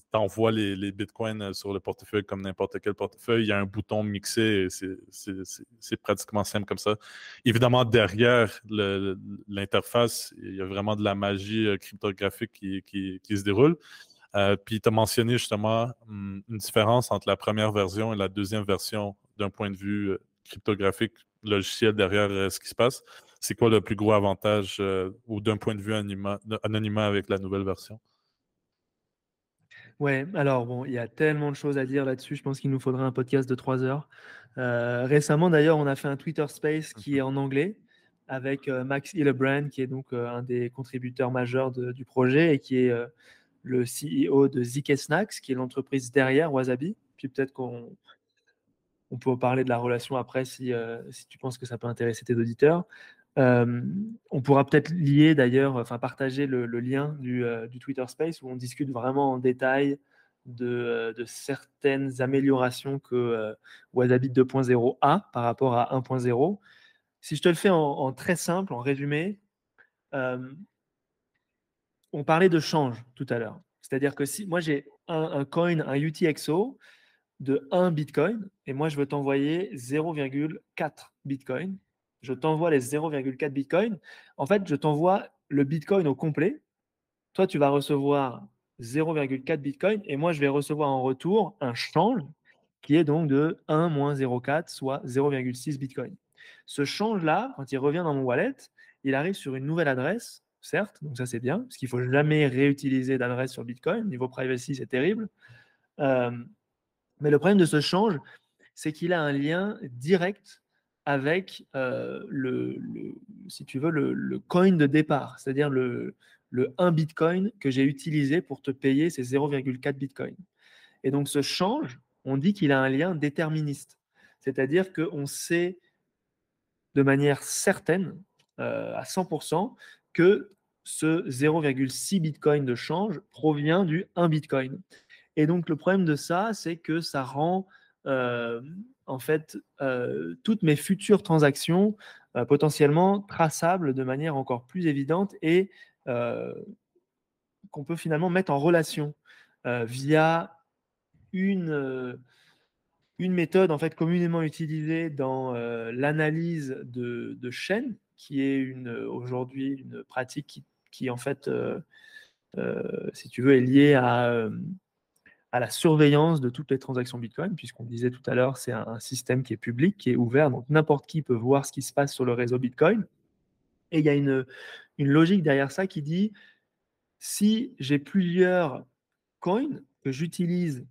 t'envoies les, les bitcoins sur le portefeuille comme n'importe quel portefeuille. Il y a un bouton mixé, c'est pratiquement simple comme ça. Évidemment, derrière l'interface, il y a vraiment de la magie cryptographique qui, qui se déroule. Euh, puis tu as mentionné justement hum, une différence entre la première version et la deuxième version d'un point de vue euh, cryptographique, logiciel derrière euh, ce qui se passe. C'est quoi le plus gros avantage ou d'un point de vue anonymat, avec la nouvelle version? Ouais, alors bon, il y a tellement de choses à dire là-dessus. Je pense qu'il nous faudrait un podcast de trois heures. récemment, d'ailleurs, on a fait un Twitter Space qui est en anglais avec Max Hillebrand, qui est donc un des contributeurs majeurs du projet et qui est le CEO de ZK Snacks, qui est l'entreprise derrière Wasabi. Puis peut-être qu'on on peut parler de la relation après si, euh, si tu penses que ça peut intéresser tes auditeurs. Euh, on pourra peut-être lier d'ailleurs, enfin partager le, lien euh, du, Twitter Space où on discute vraiment en détail de, certaines améliorations que Wasabi 2.0 a par rapport à 1.0. Si je te le fais en très simple, en résumé, on parlait de change tout à l'heure. C'est-à-dire que si moi j'ai un, coin, un UTXO de 1 Bitcoin, et moi je veux t'envoyer 0,4 Bitcoin, je t'envoie les 0,4 Bitcoin. En fait, je t'envoie le Bitcoin au complet. Toi, tu vas recevoir 0,4 Bitcoin, et moi je vais recevoir en retour un change qui est donc de 1 moins 0,4, soit 0,6 Bitcoin. Ce change-là, quand il revient dans mon wallet, il arrive sur une nouvelle adresse certes, donc ça c'est bien, parce qu'il ne faut jamais réutiliser d'adresse sur Bitcoin. Niveau privacy, c'est terrible. Euh, mais le problème de ce change, c'est qu'il a un lien direct avec euh, le, si tu veux, le, coin de départ, c'est-à-dire le, le 1 Bitcoin que j'ai utilisé pour te payer ces 0,4 Bitcoin. Et donc ce change, on dit qu'il a un lien déterministe, c'est-à-dire qu'on sait de manière certaine, à 100%, que ce 0,6 Bitcoin de change provient du 1 Bitcoin. Et donc le problème de ça, c'est que ça rend en fait toutes mes futures transactions potentiellement traçables de manière encore plus évidente et qu'on peut finalement mettre en relation via une, méthode en fait communément utilisée dans l'analyse de, chaînes, qui est aujourd'hui une pratique qui, qui en fait, si tu veux, est liée à à la surveillance de toutes les transactions Bitcoin, puisqu'on disait tout à l'heure, c'est un, système qui est public, qui est ouvert, donc n'importe qui peut voir ce qui se passe sur le réseau Bitcoin. Et il y a une, une logique derrière ça qui dit, si j'ai plusieurs coins que j'utilise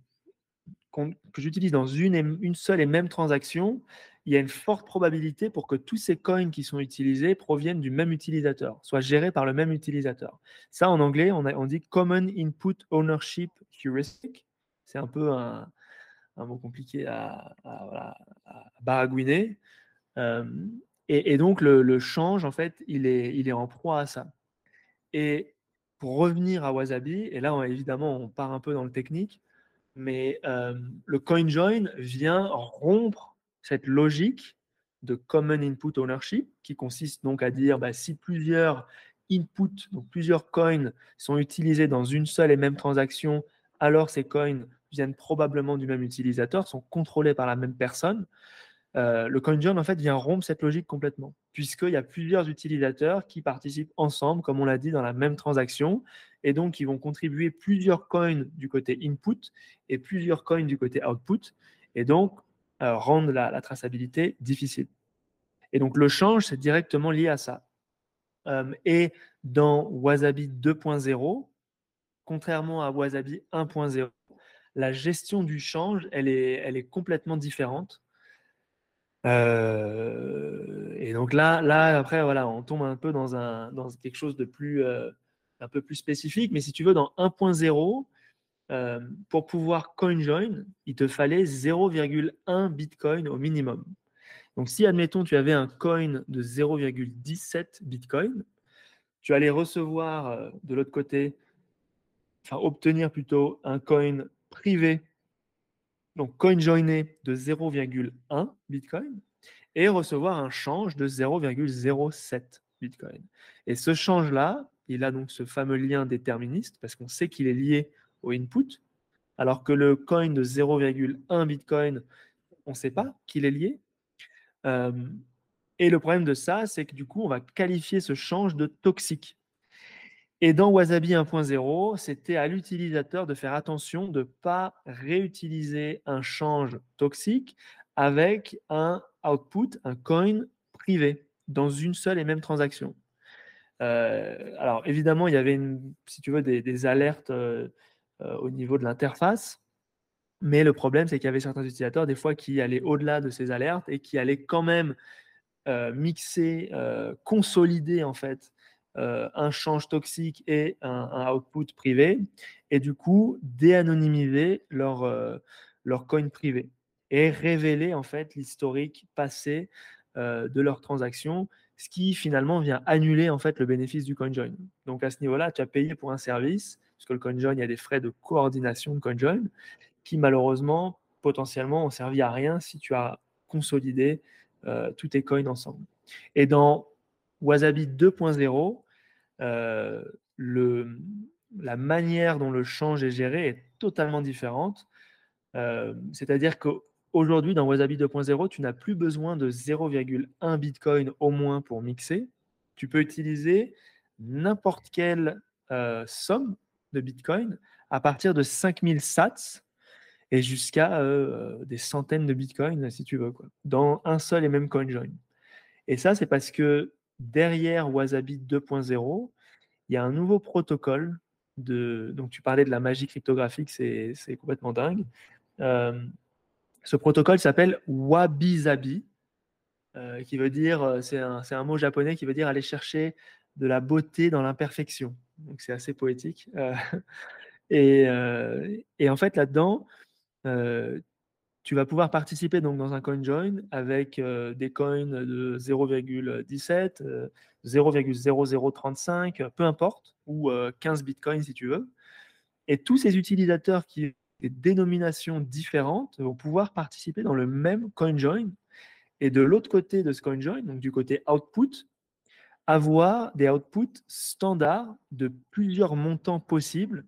que j'utilise dans une, une seule et même transaction, il y a une forte probabilité pour que tous ces coins qui sont utilisés proviennent du même utilisateur, soient gérés par le même utilisateur. Ça, en anglais, on, dit Common Input Ownership Heuristic. C'est un peu un, mot compliqué à, baragouiner. Euh, et, donc, le, change, en fait, il est, il est en proie à ça. Et pour revenir à Wasabi, et là, évidemment, on part un peu dans le technique, mais euh, le CoinJoin vient rompre cette logique de Common Input Ownership, qui consiste donc à dire bah, si plusieurs inputs, donc plusieurs coins, sont utilisés dans une seule et même transaction, alors ces coins viennent probablement du même utilisateur, sont contrôlés par la même personne. Euh, le CoinJoin en fait vient rompre cette logique complètement, puisqu'il y a plusieurs utilisateurs qui participent ensemble, comme on l'a dit, dans la même transaction, et donc ils vont contribuer plusieurs coins du côté input et plusieurs coins du côté output, et donc euh, rendre la, traçabilité difficile. Et donc le change, c'est directement lié à ça. Euh, et dans Wasabi 2.0, contrairement à Wasabi 1.0, la gestion du change, elle est, elle est complètement différente. Euh, et donc là, là, après, voilà, on tombe un peu dans, un, dans quelque chose de plus, euh, un peu plus spécifique. Mais si tu veux, dans 1.0, euh, pour pouvoir CoinJoin, il te fallait 0,1 Bitcoin au minimum. Donc si, admettons, tu avais un coin de 0,17 Bitcoin, tu allais recevoir de l'autre côté, enfin obtenir plutôt un coin privé, donc CoinJoiner de 0,1 Bitcoin, et recevoir un change de 0,07 Bitcoin. Et ce change-là, il a donc ce fameux lien déterministe, parce qu'on sait qu'il est lié au input, alors que le coin de 0,1 Bitcoin, on ne sait pas qu'il est lié. Euh, et le problème de ça, c'est que du coup, on va qualifier ce change de toxique. Et dans Wasabi 1.0, c'était à l'utilisateur de faire attention de ne pas réutiliser un change toxique avec un output, un coin privé, dans une seule et même transaction. Euh, alors évidemment, il y avait, si tu veux, des, alertes euh, au niveau de l'interface, mais le problème, c'est qu'il y avait certains utilisateurs, des fois, qui allaient au-delà de ces alertes et qui allaient quand même mixer, consolider en fait euh, un change toxique et un, output privé, et du coup déanonymiser leur, euh, leur coin privé et révéler en fait l'historique passé euh, de leur transaction, ce qui finalement vient annuler en fait le bénéfice du CoinJoin. Donc à ce niveau-là, tu as payé pour un service, parce que le CoinJoin, il y a des frais de coordination de CoinJoin, qui malheureusement, potentiellement, ont servi à rien si tu as consolidé tous tes coins ensemble. Et dans Wasabi 2.0, euh, la manière dont le change est géré est totalement différente. Euh, c'est-à-dire qu'aujourd'hui, dans Wasabi 2.0, tu n'as plus besoin de 0,1 Bitcoin au moins pour mixer. Tu peux utiliser n'importe quelle euh, somme de Bitcoin à partir de 5000 sats et jusqu'à des centaines de Bitcoin si tu veux, quoi, dans un seul et même CoinJoin. Et ça, c'est parce que derrière Wasabi 2.0, il y a un nouveau protocole. De, donc, tu parlais de la magie cryptographique, c'est complètement dingue. Euh, ce protocole s'appelle Wabi-Sabi, euh, qui veut dire, euh, c'est un, un, mot japonais qui veut dire aller chercher de la beauté dans l'imperfection. Donc, c'est assez poétique. et, et, en fait, là-dedans, tu vas pouvoir participer donc dans un coin join avec des coins de 0,17, 0,0035, peu importe, ou 15 bitcoins si tu veux. Et tous ces utilisateurs qui ont des dénominations différentes vont pouvoir participer dans le même coin join. Et de l'autre côté de ce coin join, donc du côté output, avoir des outputs standards de plusieurs montants possibles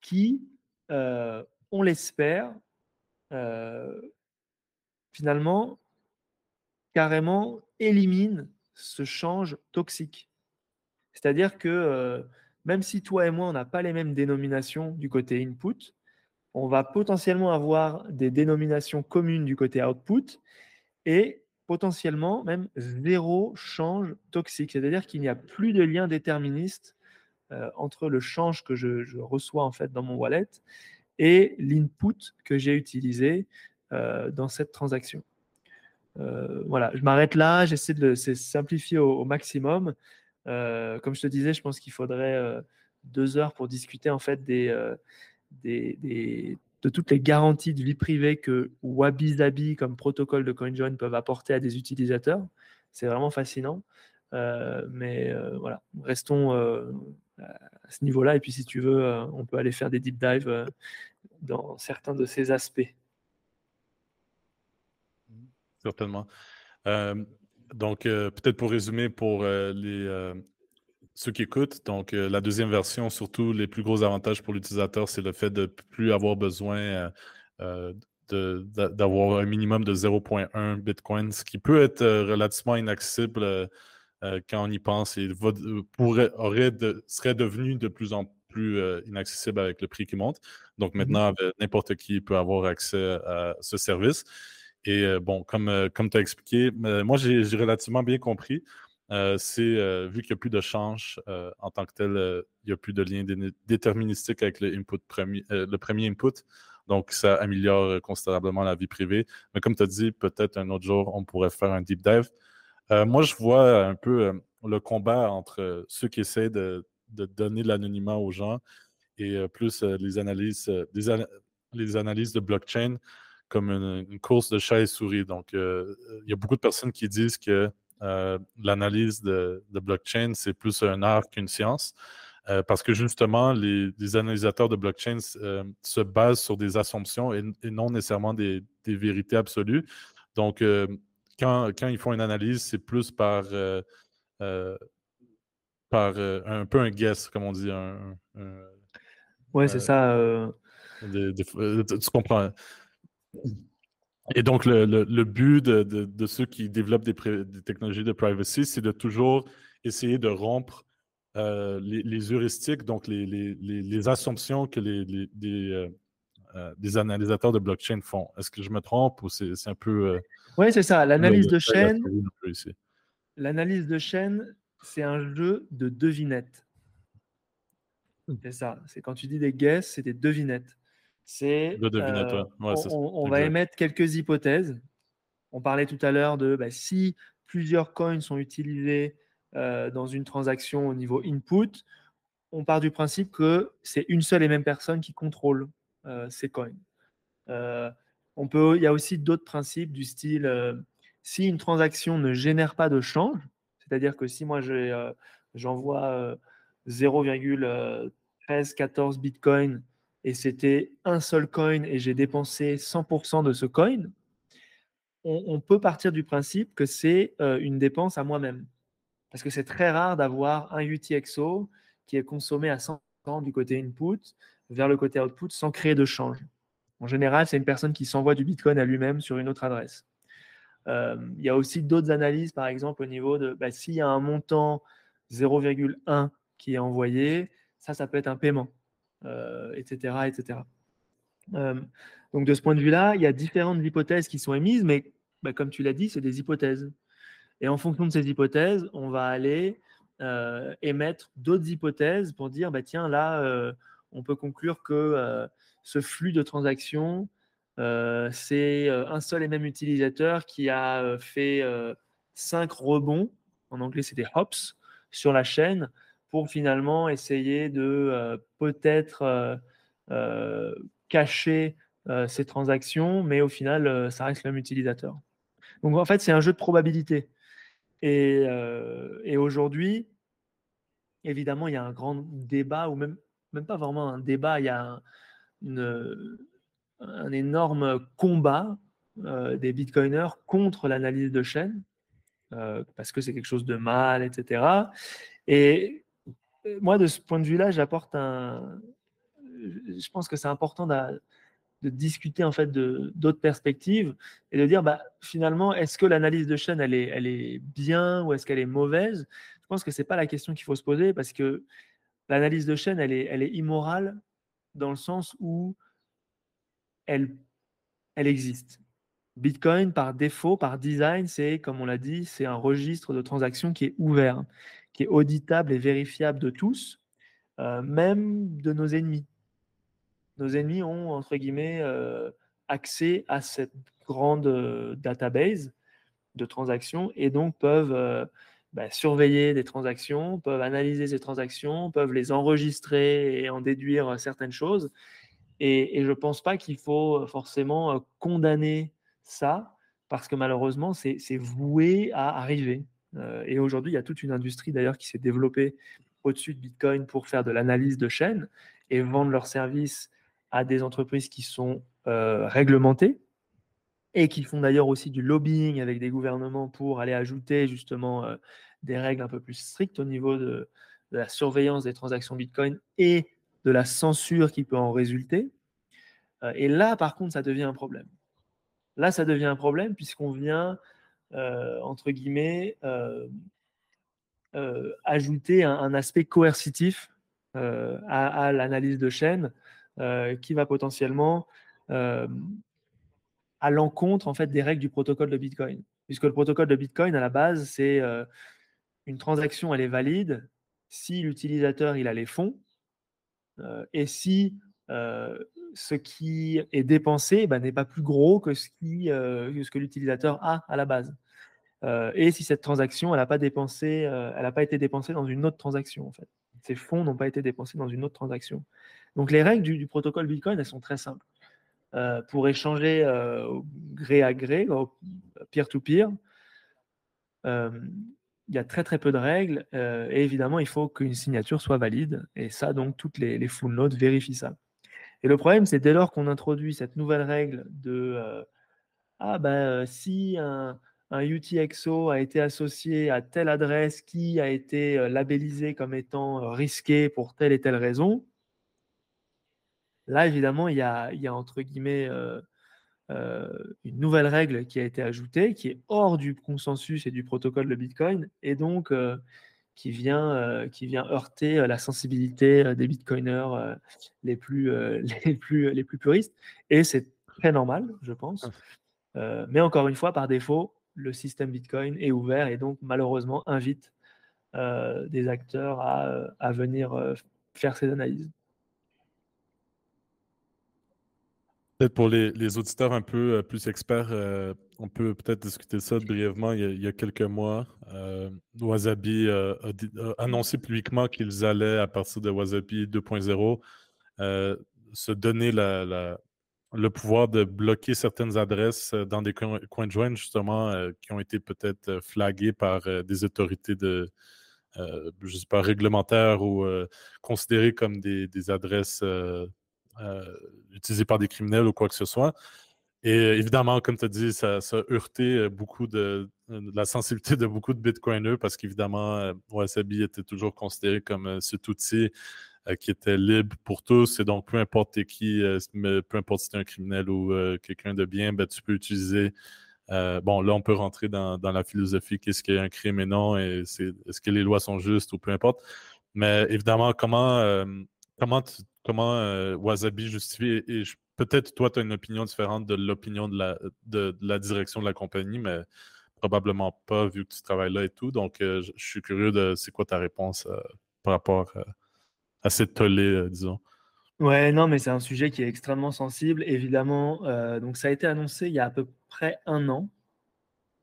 qui, euh, on l'espère, euh, finalement, carrément éliminent ce change toxique. C'est-à-dire que euh, même si toi et moi, on n'a pas les mêmes dénominations du côté input, on va potentiellement avoir des dénominations communes du côté output et potentiellement même zéro change toxique. C'est-à-dire qu'il n'y a plus de lien déterministe euh, entre le change que je, reçois en fait dans mon wallet et l'input que j'ai utilisé euh, dans cette transaction. Euh, voilà, je m'arrête là, j'essaie de simplifier au, maximum. comme je te disais, je pense qu'il faudrait deux heures pour discuter en fait des, des, de toutes les garanties de vie privée que Wabi comme protocole de CoinJoin peuvent apporter à des utilisateurs. C'est vraiment fascinant. Euh, mais euh, voilà, restons euh, à ce niveau-là. Et puis, si tu veux, on peut aller faire des deep dives dans certains de ces aspects. Certainement. donc, peut-être pour résumer, pour les, ceux qui écoutent, donc la deuxième version, surtout les plus gros avantages pour l'utilisateur, c'est le fait de ne plus avoir besoin d'avoir un minimum de 0.1 Bitcoin, ce qui peut être relativement inaccessible quand on y pense et pourrait, aurait serait devenu de plus en plus inaccessible avec le prix qui monte. Donc mmh maintenant, n'importe qui peut avoir accès à ce service. Et bon, comme, comme tu as expliqué, moi j'ai relativement bien compris. Euh, c'est euh, vu qu'il n'y a plus de change euh, en tant que tel, il n'y a plus de lien déterministique avec le, input le premier input. Donc, ça améliore considérablement la vie privée. Mais comme tu as dit, peut-être un autre jour, on pourrait faire un deep dive. moi, je vois un peu le combat entre ceux qui essaient de, donner l'anonymat aux gens et plus les analyses, les analyses de blockchain comme une, une course de chat et souris. Donc, il y a beaucoup de personnes qui disent que euh, l'analyse de, blockchain, c'est plus un art qu'une science. Euh, parce que justement, les, analysateurs de blockchain euh, se basent sur des assumptions et, non nécessairement des, vérités absolues. Donc, quand, ils font une analyse, c'est plus par, par un peu un guess, comme on dit. oui, c'est ça. tu comprends. Et donc, le, but de, ceux qui développent des, technologies de privacy, c'est de toujours essayer de rompre euh, les, heuristiques, donc les, assumptions que les, euh, euh, des, analysateurs de blockchain font. Est-ce que je me trompe ou c'est un peu... oui, c'est ça. L'analyse de chaîne, l'analyse de chaîne, c'est un jeu de devinettes. Mmh. C'est ça. C'est quand tu dis des guesses, c'est des devinettes. C'est euh, on, va émettre quelques hypothèses. On parlait tout à l'heure de bah, si plusieurs coins sont utilisés euh, dans une transaction au niveau input, on part du principe que c'est une seule et même personne qui contrôle euh, ces coins. on peut, il y a aussi d'autres principes du style si une transaction ne génère pas de change, c'est-à-dire que si moi j'envoie 0,1314 bitcoin et c'était un seul coin et j'ai dépensé 100% de ce coin, on, peut partir du principe que c'est euh, une dépense à moi-même. Parce que c'est très rare d'avoir un UTXO qui est consommé à 100% du côté input vers le côté output sans créer de change. En général, c'est une personne qui s'envoie du Bitcoin à lui-même sur une autre adresse. Euh, il y a aussi d'autres analyses, par exemple, au niveau de bah, s'il y a un montant 0,1 qui est envoyé, ça, ça peut être un paiement etc. Euh, etc. Euh, donc de ce point de vue-là, il y a différentes hypothèses qui sont émises, mais bah, comme tu l'as dit, c'est des hypothèses. Et en fonction de ces hypothèses, on va aller euh, émettre d'autres hypothèses pour dire, bah, tiens, là, on peut conclure que ce flux de transactions, c'est un seul et même utilisateur qui a fait cinq rebonds, en anglais c'était hops, sur la chaîne pour finalement essayer de euh, peut-être euh, euh, cacher ces transactions, mais au final, ça reste le même utilisateur. Donc en fait, c'est un jeu de probabilité. Et, aujourd'hui, évidemment, il y a un grand débat, ou même, même pas vraiment un débat, il y a un, un énorme combat des bitcoiners contre l'analyse de chaîne, parce que c'est quelque chose de mal, etc. Et moi, de ce point de vue-là, j'apporte un. Je pense que c'est important de, de, discuter en fait d'autres perspectives et de dire, bah, finalement, est-ce que l'analyse de chaîne, elle est, elle est bien ou est-ce qu'elle est mauvaise? Je pense que c'est pas la question qu'il faut se poser parce que l'analyse de chaîne, elle est, elle est immorale dans le sens où elle, elle existe. Bitcoin, par défaut, par design, c'est, comme on l'a dit, c'est un registre de transactions qui est ouvert, qui est auditable et vérifiable de tous, euh, même de nos ennemis. Nos ennemis ont, entre guillemets, euh, accès à cette grande euh, database de transactions et donc peuvent bah, surveiller des transactions, peuvent analyser ces transactions, peuvent les enregistrer et en déduire certaines choses. Et, et je ne pense pas qu'il faut forcément condamner ça, parce que malheureusement, c'est voué à arriver. Euh, et aujourd'hui, il y a toute une industrie d'ailleurs qui s'est développée au-dessus de Bitcoin pour faire de l'analyse de chaînes et vendre leurs services à des entreprises qui sont euh, réglementées et qui font d'ailleurs aussi du lobbying avec des gouvernements pour aller ajouter justement euh, des règles un peu plus strictes au niveau de, la surveillance des transactions Bitcoin et de la censure qui peut en résulter. et là, par contre, ça devient un problème. Là, ça devient un problème puisqu'on vient, entre guillemets, euh, euh, ajouter un, aspect coercitif à, l'analyse de chaîne qui va potentiellement à l'encontre en fait des règles du protocole de Bitcoin. Puisque le protocole de Bitcoin, à la base, c'est une transaction, elle est valide si l'utilisateur il a les fonds et si ce qui est dépensé bah, n'est pas plus gros que ce, euh, que l'utilisateur a à la base. Euh, et si cette transaction, elle n'a pas, euh, été dépensée dans une autre transaction, en fait. Ces fonds n'ont pas été dépensés dans une autre transaction. Donc les règles du, protocole Bitcoin, elles sont très simples. pour échanger gré à gré, peer-to-peer, il y a très très peu de règles et évidemment il faut qu'une signature soit valide et ça donc toutes les, les full notes vérifient ça. Et le problème, c'est dès lors qu'on introduit cette nouvelle règle de euh, ah ben si un, UTXO a été associé à telle adresse qui a été euh, labellisée comme étant risquée pour telle et telle raison, là évidemment il y a, il y a entre guillemets une nouvelle règle qui a été ajoutée, qui est hors du consensus et du protocole de Bitcoin, et donc qui vient, euh, qui vient heurter euh, la sensibilité euh, des bitcoiners les, plus, les, plus, les plus puristes. Et c'est très normal, je pense. mais encore une fois, par défaut, le système Bitcoin est ouvert et donc malheureusement invite des acteurs à, à venir faire ces analyses. Peut-être pour les, auditeurs un peu plus experts, on peut peut-être discuter ça brièvement. Il y a, quelques mois, euh, Wasabi a, annoncé publiquement qu'ils allaient, à partir de Wasabi 2.0, euh, se donner le pouvoir de bloquer certaines adresses dans des coins, de joindre, justement, euh, qui ont été peut-être flaguées par des autorités de, je sais pas, réglementaires ou considérées comme des adresses utilisées par des criminels ou quoi que ce soit. Et évidemment, comme tu as dit, ça, a heurté euh, beaucoup de, la sensibilité de beaucoup de Bitcoiners parce qu'évidemment, euh, Wasabi était toujours considéré comme euh, cet outil qui était libre pour tous. Et donc, peu importe qui, peu importe si tu es un criminel ou quelqu'un de bien, ben, tu peux utiliser. bon, là, on peut rentrer dans, la philosophie qu'est-ce qu'est un crime et non, et est-ce que les lois sont justes ou peu importe. Mais évidemment, comment, comment, comment Wasabi justifie, et peut-être toi, tu as une opinion différente de l'opinion de la, de, la direction de la compagnie, mais probablement pas vu que tu travailles là et tout. Donc, euh, je, suis curieux de c'est quoi ta réponse euh, par rapport euh, à cette tollée, disons. Ouais, non, mais c'est un sujet qui est extrêmement sensible, évidemment. donc, ça a été annoncé il y a à peu près un an,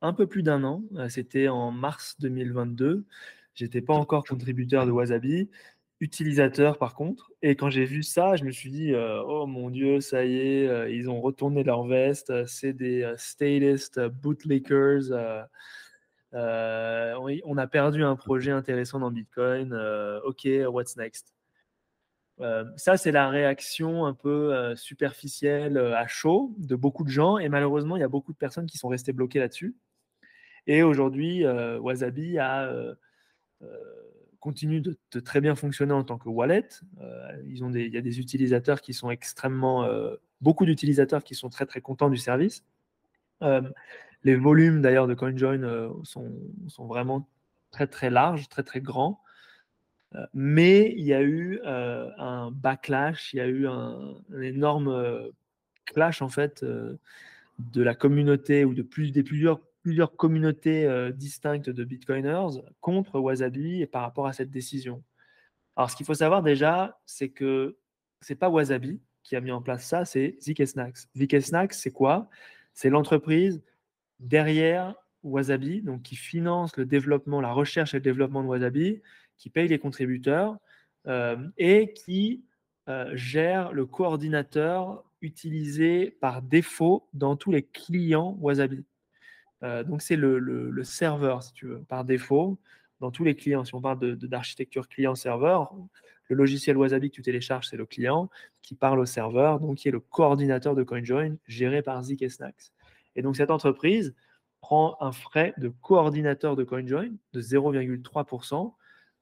un peu plus d'un an. C'était en mars 2022. J'étais pas encore contributeur de Wasabi. Utilisateurs par contre. Et quand j'ai vu ça, je me suis dit, oh mon Dieu, ça y est, ils ont retourné leur veste, c'est des statist bootlickers. on a perdu un projet intéressant dans Bitcoin. ok, what's next? Ça, c'est la réaction un peu superficielle à chaud de beaucoup de gens. Et malheureusement, il y a beaucoup de personnes qui sont restées bloquées là-dessus. Et aujourd'hui, Wasabi a continue de, très bien fonctionner en tant que wallet. des, il y a des utilisateurs qui sont extrêmement, beaucoup d'utilisateurs qui sont très très contents du service. les volumes d'ailleurs de CoinJoin sont, sont, vraiment très très larges, très très grands. mais il y a eu un backlash, il y a eu un, énorme clash en fait de la communauté ou de plus des plusieurs plusieurs communautés distinctes de Bitcoiners contre Wasabi et par rapport à cette décision. Alors, ce qu'il faut savoir déjà, c'est que c'est pas Wasabi qui a mis en place ça, c'est Zk-Snacks. Zk-Snacks, c'est quoi? C'est l'entreprise derrière Wasabi, donc qui finance le développement, la recherche et le développement de Wasabi, qui paye les contributeurs et qui gère le coordinateur utilisé par défaut dans tous les clients Wasabi. Euh, donc, c'est le, serveur, si tu veux, par défaut, dans tous les clients. Si on parle d'architecture client-serveur, le logiciel Wasabi que tu télécharges, c'est le client qui parle au serveur, donc qui est le coordinateur de CoinJoin, géré par Zik et Snacks. Et donc, cette entreprise prend un frais de coordinateur de CoinJoin de 0,3%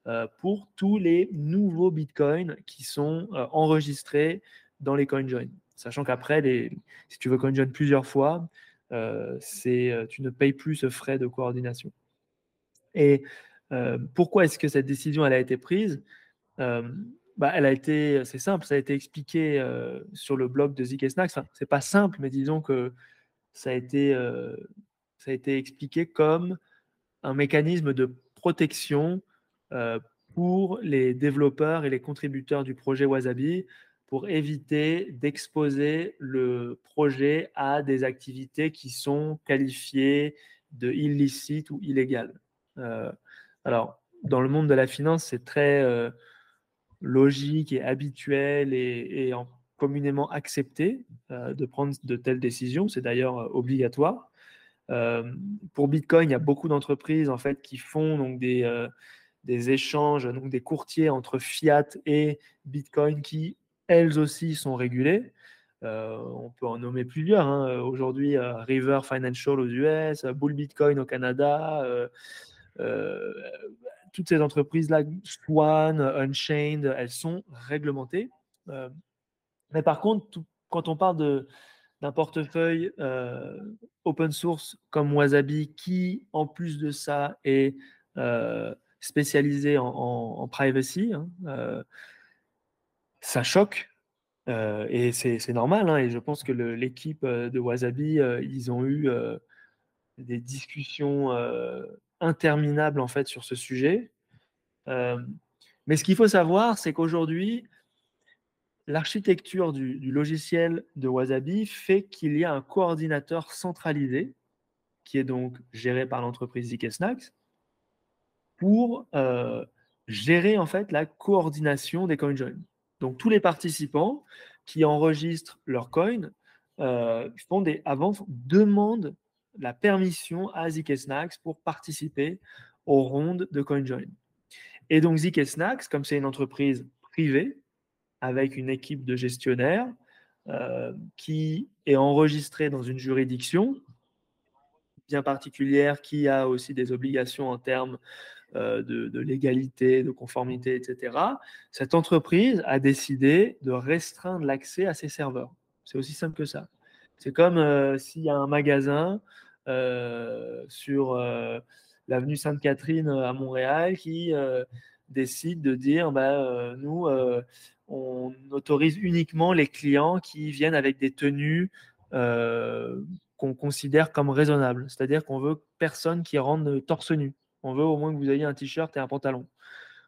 euh, pour tous les nouveaux bitcoins qui sont euh, enregistrés dans les CoinJoin. Sachant qu'après, si tu veux CoinJoin plusieurs fois, tu ne payes plus ce frais de coordination. Et euh, pourquoi est-ce que cette décision elle a été prise? Bah, elle a été, c'est simple, ça a été expliqué sur le blog de Zik Snacks. Enfin, c'est pas simple, mais disons que ça a été, ça a été expliqué comme un mécanisme de protection pour les développeurs et les contributeurs du projet Wasabi pour éviter d'exposer le projet à des activités qui sont qualifiées de illicites ou illégales. Euh, alors, dans le monde de la finance, c'est très euh, logique et habituel et, communément accepté euh, de prendre de telles décisions. C'est d'ailleurs obligatoire. pour Bitcoin, il y a beaucoup d'entreprises en fait qui font donc des, des échanges, donc des courtiers entre fiat et Bitcoin qui elles aussi sont régulées. Euh, on peut en nommer plusieurs. Hein. Aujourd'hui, euh, River Financial aux US, Bull Bitcoin au Canada, euh, toutes ces entreprises-là, Swan, Unchained, elles sont réglementées. mais par contre, quand on parle d'un portefeuille open source comme Wasabi, qui en plus de ça est spécialisé en, privacy, hein, ça choque. Euh, et c'est normal. Hein, et je pense que l'équipe euh, de Wasabi, euh, ils ont eu des discussions interminables en fait sur ce sujet. mais ce qu'il faut savoir, c'est qu'aujourd'hui, l'architecture du, logiciel de Wasabi fait qu'il y a un coordinateur centralisé qui est donc géré par l'entreprise ZK pour gérer en fait la coordination des CoinJoin. Donc tous les participants qui enregistrent leur coin euh, font des, avant demandent la permission à Zik Snacks pour participer aux rondes de CoinJoin. Et donc Zik Snacks, comme c'est une entreprise privée avec une équipe de gestionnaires euh, qui est enregistrée dans une juridiction bien particulière qui a aussi des obligations en termes euh, de, légalité, de conformité, etc., cette entreprise a décidé de restreindre l'accès à ses serveurs. C'est aussi simple que ça. C'est comme euh, s'il y a un magasin euh, sur l'avenue Sainte-Catherine à Montréal qui décide de dire bah, nous, on autorise uniquement les clients qui viennent avec des tenues qu'on considère comme raisonnables. C'est-à-dire qu'on veut personne qui rentre torse nu. On veut au moins que vous ayez un t-shirt et un pantalon.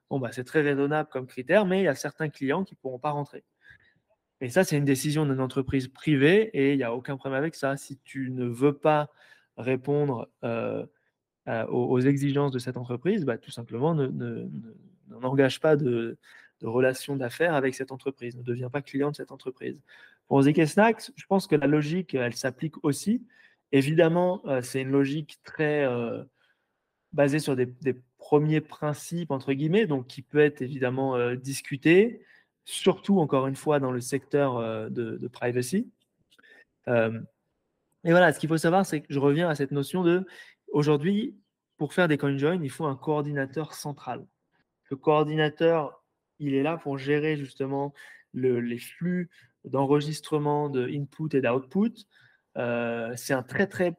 Bon, bah, c'est très raisonnable comme critère, mais il y a certains clients qui ne pourront pas rentrer. Et ça, c'est une décision d'une entreprise privée et il n'y a aucun problème avec ça. Si tu ne veux pas répondre euh, aux, exigences de cette entreprise, bah, tout simplement, n'engage ne, pas de, relation d'affaires avec cette entreprise, ne devient pas client de cette entreprise. Pour ZK Snacks, je pense que la logique, elle s'applique aussi. Évidemment, euh, c'est une logique très euh, basée sur des, premiers principes, entre guillemets, donc qui peut être évidemment euh, discuté, surtout, encore une fois, dans le secteur de, de, privacy. et voilà, ce qu'il faut savoir, c'est que je reviens à cette notion de, aujourd'hui, pour faire des CoinJoin, il faut un coordinateur central. Le coordinateur, il est là pour gérer justement les flux d'enregistrement, de input et d'output. Euh, c'est un très très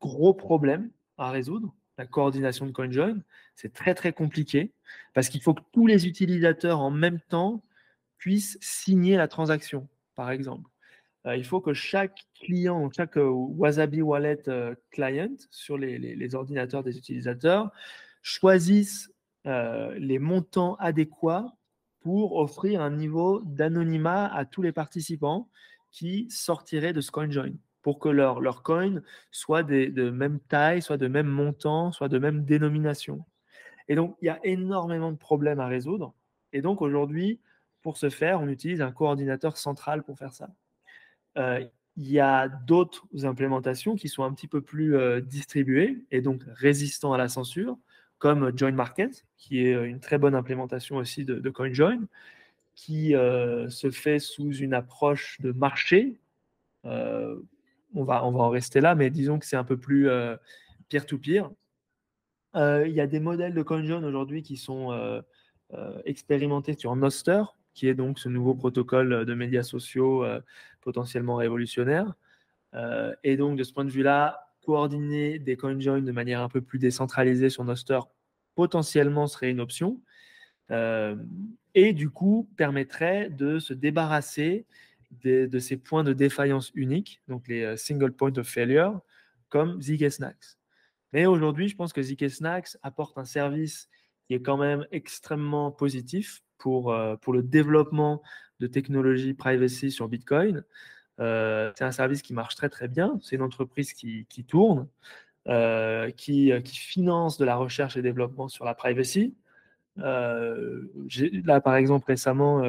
gros problème à résoudre, la coordination de CoinJoin. C'est très très compliqué parce qu'il faut que tous les utilisateurs en même temps puissent signer la transaction, par exemple. Euh, il faut que chaque client, chaque euh, Wasabi Wallet client sur les, les, ordinateurs des utilisateurs choisisse les montants adéquats pour offrir un niveau d'anonymat à tous les participants qui sortiraient de ce CoinJoin pour que leur, leur coin soit de même taille, soit de même montant, soit de même dénomination. Et donc, il y a énormément de problèmes à résoudre. Et donc, aujourd'hui, pour ce faire, on utilise un coordinateur central pour faire ça. Euh, il y a d'autres implémentations qui sont un petit peu plus euh, distribuées et donc résistants à la censure comme Join Market, qui est une très bonne implémentation aussi de, CoinJoin, qui euh, se fait sous une approche de marché. Euh, on, va, on va en rester là, mais disons que c'est un peu plus euh, peer-to-peer. il y a des modèles de CoinJoin aujourd'hui qui sont expérimentés sur Noster, qui est donc ce nouveau protocole de médias sociaux potentiellement révolutionnaire. et donc, de ce point de vue-là, coordonner des CoinJoin de manière un peu plus décentralisée sur Noster potentiellement serait une option. Euh, et du coup, permettrait de se débarrasser de, ces points de défaillance uniques, donc les euh, single point of failure, comme ZK Snacks. Mais aujourd'hui, je pense que ZK Snacks apporte un service qui est quand même extrêmement positif pour, euh, pour le développement de technologies privacy sur Bitcoin. Euh, c'est un service qui marche très très bien. C'est une entreprise qui, tourne, euh, qui, qui, finance de la recherche et développement sur la privacy. Là, par exemple, récemment,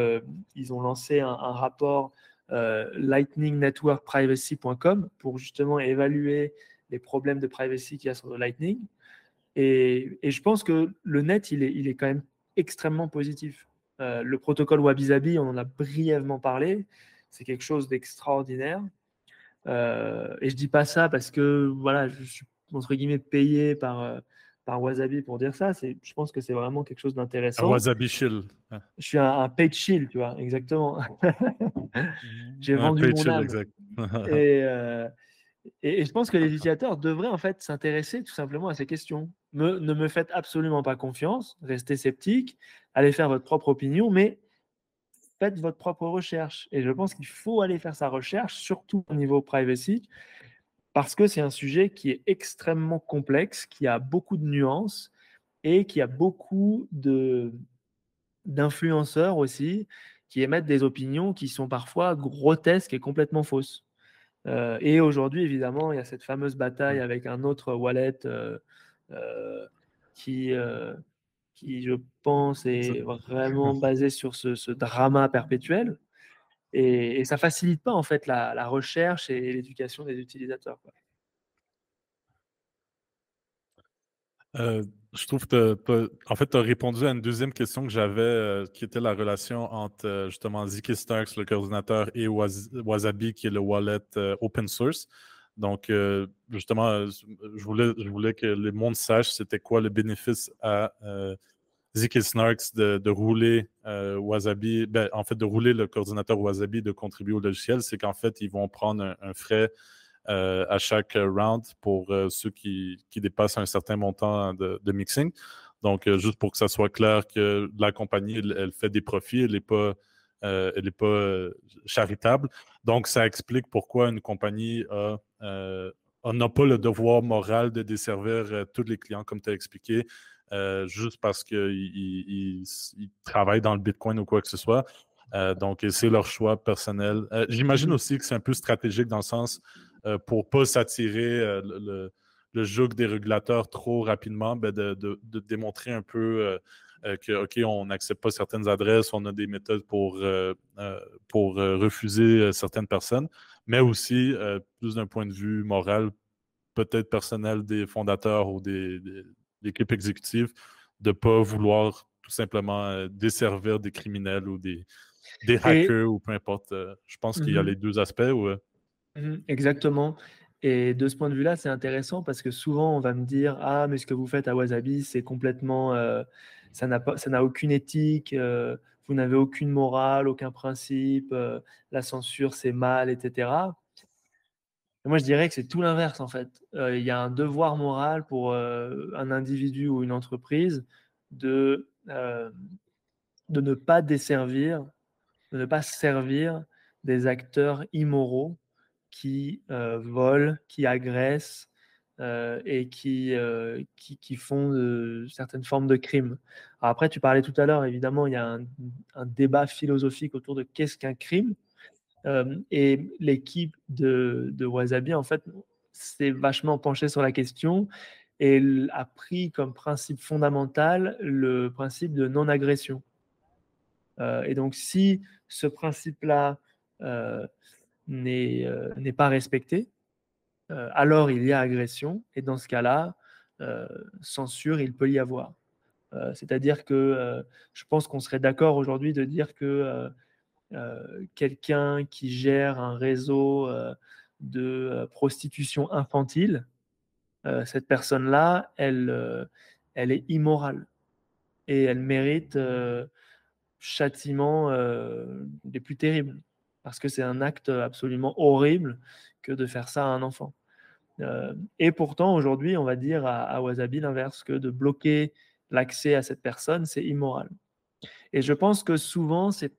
ils ont lancé un, rapport lightningnetworkprivacy.com pour justement évaluer les problèmes de privacy qu'il y a sur le Lightning. Et, je pense que le net, il est, il est quand même extrêmement positif. le protocole Wabi-Sabi, on en a brièvement parlé. C'est quelque chose d'extraordinaire. Euh, et je dis pas ça parce que voilà, je suis entre guillemets payé par, euh, par Wasabi pour dire ça. C'est, je pense que c'est vraiment quelque chose d'intéressant. Un Wasabi Shield. Je suis un, paid shield, tu vois, exactement. J'ai vendu mon âme. Euh, et, et, je pense que les utilisateurs devraient en fait s'intéresser tout simplement à ces questions. Me, ne me faites absolument pas confiance, restez sceptique, allez faire votre propre opinion, mais faites votre propre recherche. Et je pense qu'il faut aller faire sa recherche, surtout au niveau privacy, parce que c'est un sujet qui est extrêmement complexe, qui a beaucoup de nuances et qui a beaucoup de d'influenceurs aussi qui émettent des opinions qui sont parfois grotesques et complètement fausses. Euh, et aujourd'hui, évidemment, il y a cette fameuse bataille avec un autre wallet euh, euh, qui, qui, je pense, est vraiment basé sur ce, drama perpétuel. Et, et, ça facilite pas en fait la, recherche et l'éducation des utilisateurs. Euh, je trouve que en fait, tu as répondu à une deuxième question que j'avais, euh, qui était la relation entre euh, justement Ziki Starks, le coordinateur, et Wasabi, qui est le wallet open source. Donc, justement, je voulais, je voulais que le monde sache c'était quoi le bénéfice à Ziki Snarks de, rouler euh, Wasabi, ben, en fait, de rouler le coordinateur Wasabi, de contribuer au logiciel, c'est qu'en fait, ils vont prendre un, frais euh, à chaque round pour euh, ceux qui, dépassent un certain montant de, mixing. Donc, juste pour que ça soit clair que la compagnie, elle, fait des profits, elle n'est pas, elle est pas charitable. Donc, ça explique pourquoi une compagnie n'a pas le devoir moral de desservir tous les clients, comme tu as expliqué. Euh, juste parce qu'ils travaillent dans le Bitcoin ou quoi que ce soit. Euh, donc, c'est leur choix personnel. Euh, j'imagine mm-hmm. aussi que c'est un peu stratégique dans le sens pour ne pas s'attirer le, le joug des régulateurs trop rapidement, ben, de, démontrer un peu que, OK, on n'accepte pas certaines adresses, on a des méthodes pour, pour refuser certaines personnes, mais aussi, plus d'un point de vue moral, peut-être personnel des fondateurs ou des, des l'équipe exécutive, de ne pas vouloir tout simplement desservir des criminels ou des, des hackers ou peu importe. je pense qu'il y a mmh les deux aspects. Ou, mmh exactement. Et de ce point de vue-là, c'est intéressant parce que souvent, on va me dire Ah, mais ce que vous faites à Wasabi, c'est complètement. Euh, ça n'a aucune éthique, euh, vous n'avez aucune morale, aucun principe, euh, la censure, c'est mal, etc. moi, je dirais que c'est tout l'inverse, en fait. Il y a un devoir moral pour un individu ou une entreprise de, de ne pas desservir, de ne pas servir des acteurs immoraux qui euh, volent, qui agressent euh, et qui, euh, qui, font certaines formes de crimes. après, tu parlais tout à l'heure, évidemment, il y a un débat philosophique autour de qu'est-ce qu'un crime. Et l'équipe de, de, Wasabi, en fait, s'est vachement penchée sur la question et a pris comme principe fondamental le principe de non-agression. et donc, si ce principe-là euh, n'est pas respecté, euh, alors il y a agression, et dans ce cas-là, euh, censure, il peut y avoir. C'est-à-dire que je pense qu'on serait d'accord aujourd'hui de dire que quelqu'un qui gère un réseau de prostitution infantile, cette personne-là, elle, elle est immorale et elle mérite châtiment des plus terribles parce que c'est un acte absolument horrible que de faire ça à un enfant. Euh, et pourtant, aujourd'hui, on va dire à, Wasabi l'inverse, que de bloquer l'accès à cette personne, c'est immoral. Et je pense que souvent, c'est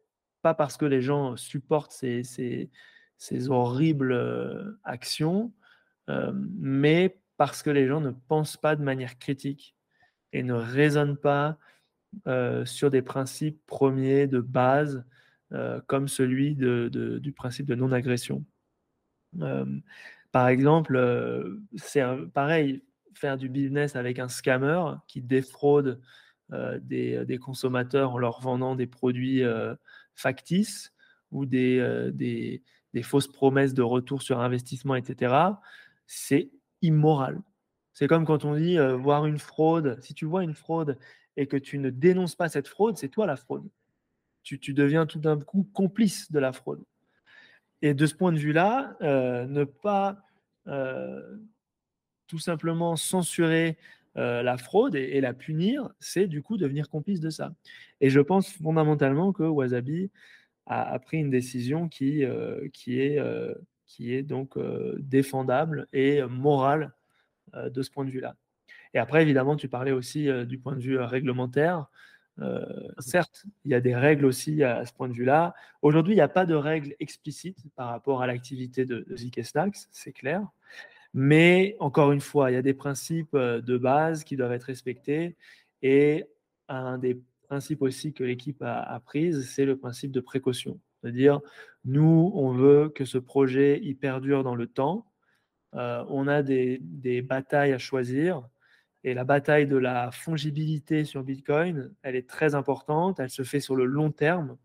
pas parce que les gens supportent ces, ces, horribles euh, actions, euh, mais parce que les gens ne pensent pas de manière critique et ne raisonnent pas sur des principes premiers de base euh, comme celui du principe de non-agression. Euh, par exemple, euh, c'est pareil, faire du business avec un scammer qui défraude des, consommateurs en leur vendant des produits factices ou des, des, fausses promesses de retour sur investissement, etc., c'est immoral. C'est comme quand on dit voir une fraude. Si tu vois une fraude et que tu ne dénonces pas cette fraude, c'est toi la fraude tu, deviens tout d'un coup complice de la fraude. Et de ce point de vue-là, euh, ne pas euh, tout simplement censurer euh, la fraude et, la punir, c'est du coup devenir complice de ça. Et je pense fondamentalement que Wasabi a, pris une décision qui, qui, est, qui est donc défendable et morale de ce point de vue-là. Et après, évidemment, tu parlais aussi du point de vue réglementaire. Euh, certes, il y a des règles aussi à, ce point de vue-là. Aujourd'hui, il n'y a pas de règles explicites par rapport à l'activité de, de ZK c'est clair. Mais encore une fois, il y a des principes euh, de base qui doivent être respectés. Et un des principes aussi que l'équipe a, a prise, c'est le principe de précaution. C'est-à-dire, nous, on veut que ce projet y perdure dans le temps. Euh, on a des, des, batailles à choisir. Et la bataille de la fongibilité sur Bitcoin, elle est très importante, elle se fait sur le long terme.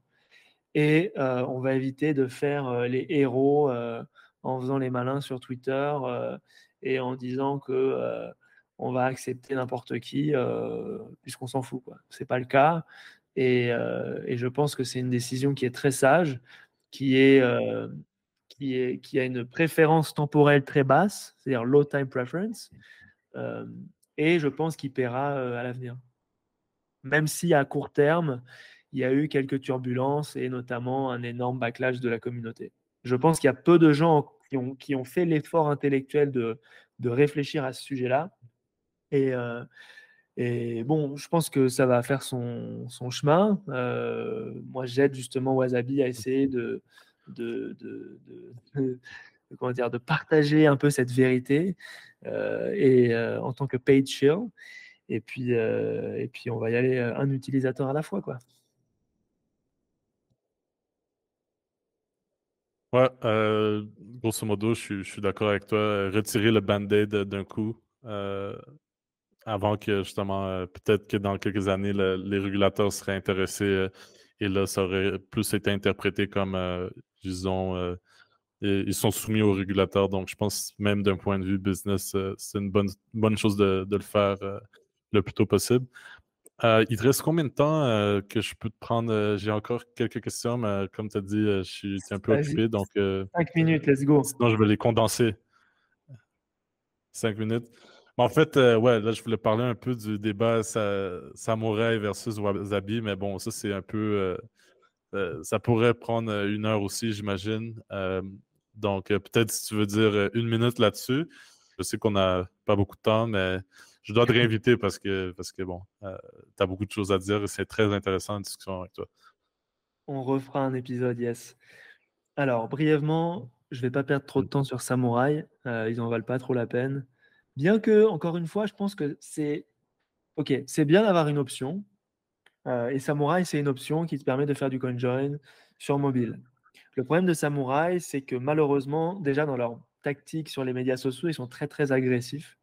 Et euh, on va éviter de faire les héros en faisant les malins sur Twitter et en disant que on va accepter n'importe qui puisqu'on s'en fout. Ce n'est pas le cas. Et, je pense que c'est une décision qui est très sage, qui, est, qui, a une préférence temporelle très basse, c'est-à-dire low time preference et je pense qu'il paiera euh, à l'avenir. Même si à court terme, il y a eu quelques turbulences et notamment un énorme backlash de la communauté. Je pense qu'il y a peu de gens qui ont, qui ont fait l'effort intellectuel de, de, réfléchir à ce sujet-là. Et, euh, et, bon, je pense que ça va faire son, son chemin. Euh, moi, j'aide justement Wasabi à essayer de, de, de comment dire, de partager un peu cette vérité euh, et en tant que paid shill. Et puis, et puis, on va y aller un utilisateur à la fois, quoi. Ouais, grosso modo, je suis, d'accord avec toi. Retirer le band-aid d'un coup, avant que justement, peut-être que dans quelques années, les régulateurs seraient intéressés et là, ça aurait plus été interprété comme, disons, ils sont soumis aux régulateurs. Donc, je pense même d'un point de vue business, c'est une bonne, bonne chose de, le faire le plus tôt possible. Il te reste combien de temps que je peux te prendre? J'ai encore quelques questions, mais comme tu as dit, je suis un peu occupé. Donc, Cinq minutes, let's go. Sinon, je vais les condenser. Cinq minutes. En fait, ouais, là, je voulais parler un peu du débat Samouraï versus Wasabi, mais bon, ça, c'est un peu. ça pourrait prendre une heure aussi, j'imagine. donc, peut-être si tu veux dire une minute là-dessus. Je sais qu'on n'a pas beaucoup de temps, mais je dois te réinviter parce que, parce que bon, euh, tu as beaucoup de choses à dire et c'est très intéressant la discussion avec toi. On refera un épisode, yes. Alors, brièvement, je ne vais pas perdre trop de temps sur Samouraï. Euh, ils n'en valent pas trop la peine. Bien que, encore une fois, je pense que c'est. Ok, c'est bien d'avoir une option. Euh, et Samouraï, c'est une option qui te permet de faire du CoinJoin sur mobile. Le problème de Samouraï, c'est que malheureusement, déjà dans leur tactique sur les médias sociaux, ils sont très très agressifs.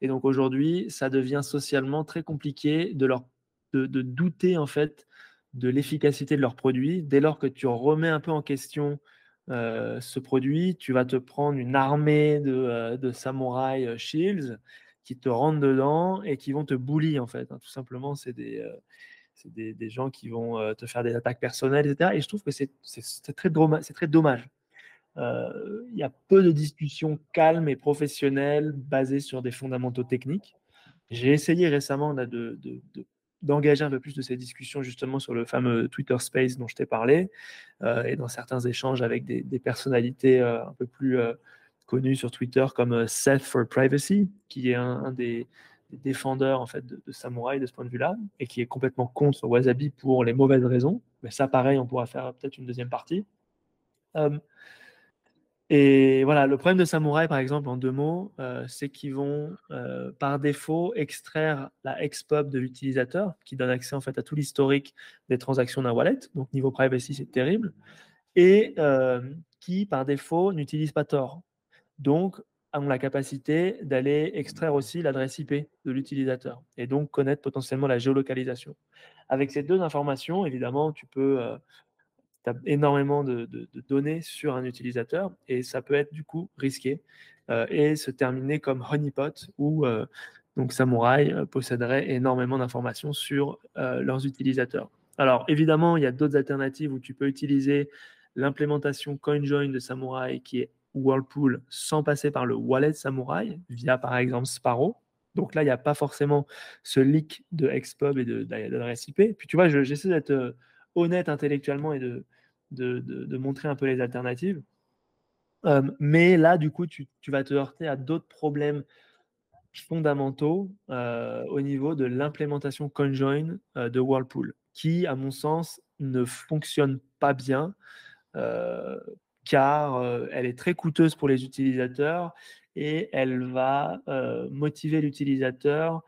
Et donc aujourd'hui, ça devient socialement très compliqué de, leur, de, douter en fait de l'efficacité de leurs produits. Dès lors que tu remets un peu en question euh, ce produit, tu vas te prendre une armée de, euh, de euh, shields qui te rentrent dedans et qui vont te bully en fait. Hein. Tout simplement, c'est des, des, des, gens qui vont te faire des attaques personnelles, etc. Et je trouve que c'est très, très dommage. Euh, il y a peu de discussions calmes et professionnelles basées sur des fondamentaux techniques. J'ai essayé récemment d'engager un peu plus de ces discussions justement sur le fameux Twitter Space dont je t'ai parlé euh, et dans certains échanges avec des, personnalités euh, un peu plus connues sur Twitter comme Seth for Privacy, qui est un, des, défendeurs en fait de, Samurai de ce point de vue-là et qui est complètement contre Wasabi pour les mauvaises raisons. Mais ça, pareil, on pourra faire peut-être une deuxième partie. Et voilà, le problème de Samouraï, par exemple, en deux mots, euh, c'est qu'ils vont euh, par défaut extraire la expub de l'utilisateur, qui donne accès en fait à tout l'historique des transactions d'un wallet. Donc niveau privacy, c'est terrible. Et euh, qui par défaut n'utilise pas Tor. Donc ont la capacité d'aller extraire aussi l'adresse IP de l'utilisateur et donc connaître potentiellement la géolocalisation. Avec ces deux informations, évidemment, tu peux énormément de, données sur un utilisateur et ça peut être du coup risqué euh, et se terminer comme Honeypot où euh, donc Samurai euh, posséderait énormément d'informations sur leurs utilisateurs. Alors évidemment, il y a d'autres alternatives où tu peux utiliser l'implémentation CoinJoin de Samurai qui est Whirlpool sans passer par le wallet Samurai via par exemple Sparrow. Donc là, il n'y a pas forcément ce leak de Xpub et d'adresse IP. Puis tu vois, j'essaie d'être honnête intellectuellement et de, de, montrer un peu les alternatives. Euh, mais là, du coup, tu, vas te heurter à d'autres problèmes fondamentaux euh, au niveau de l'implémentation conjoint euh, de Whirlpool, qui, à mon sens, ne fonctionne pas bien, car elle est très coûteuse pour les utilisateurs et elle va motiver l'utilisateur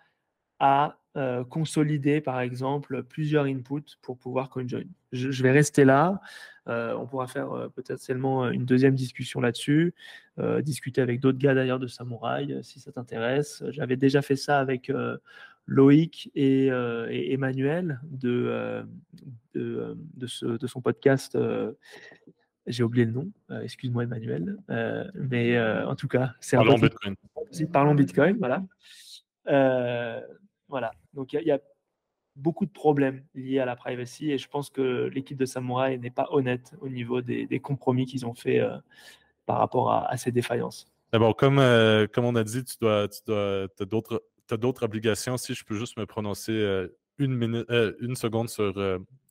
à euh, consolider, par exemple, plusieurs inputs pour pouvoir conjoin. Je, je vais rester là. Euh, on pourra faire euh, peut-être seulement une deuxième discussion là-dessus, discuter avec d'autres gars d'ailleurs de Samouraï, si ça t'intéresse. J'avais déjà fait ça avec Loïc et, Emmanuel de, de, de, son podcast. j'ai oublié le nom, excuse-moi Emmanuel, mais en tout cas, c'est Parlons Bitcoin. Parlons Bitcoin, voilà. Voilà. Donc il y, a beaucoup de problèmes liés à la privacy et je pense que l'équipe de Samurai n'est pas honnête au niveau des, compromis qu'ils ont fait euh, par rapport à, ces défaillances. D'abord, comme, euh, comme on a dit, tu dois, tu dois, as d'autres, d'autres obligations. Si je peux juste me prononcer euh, une, minute, une seconde sur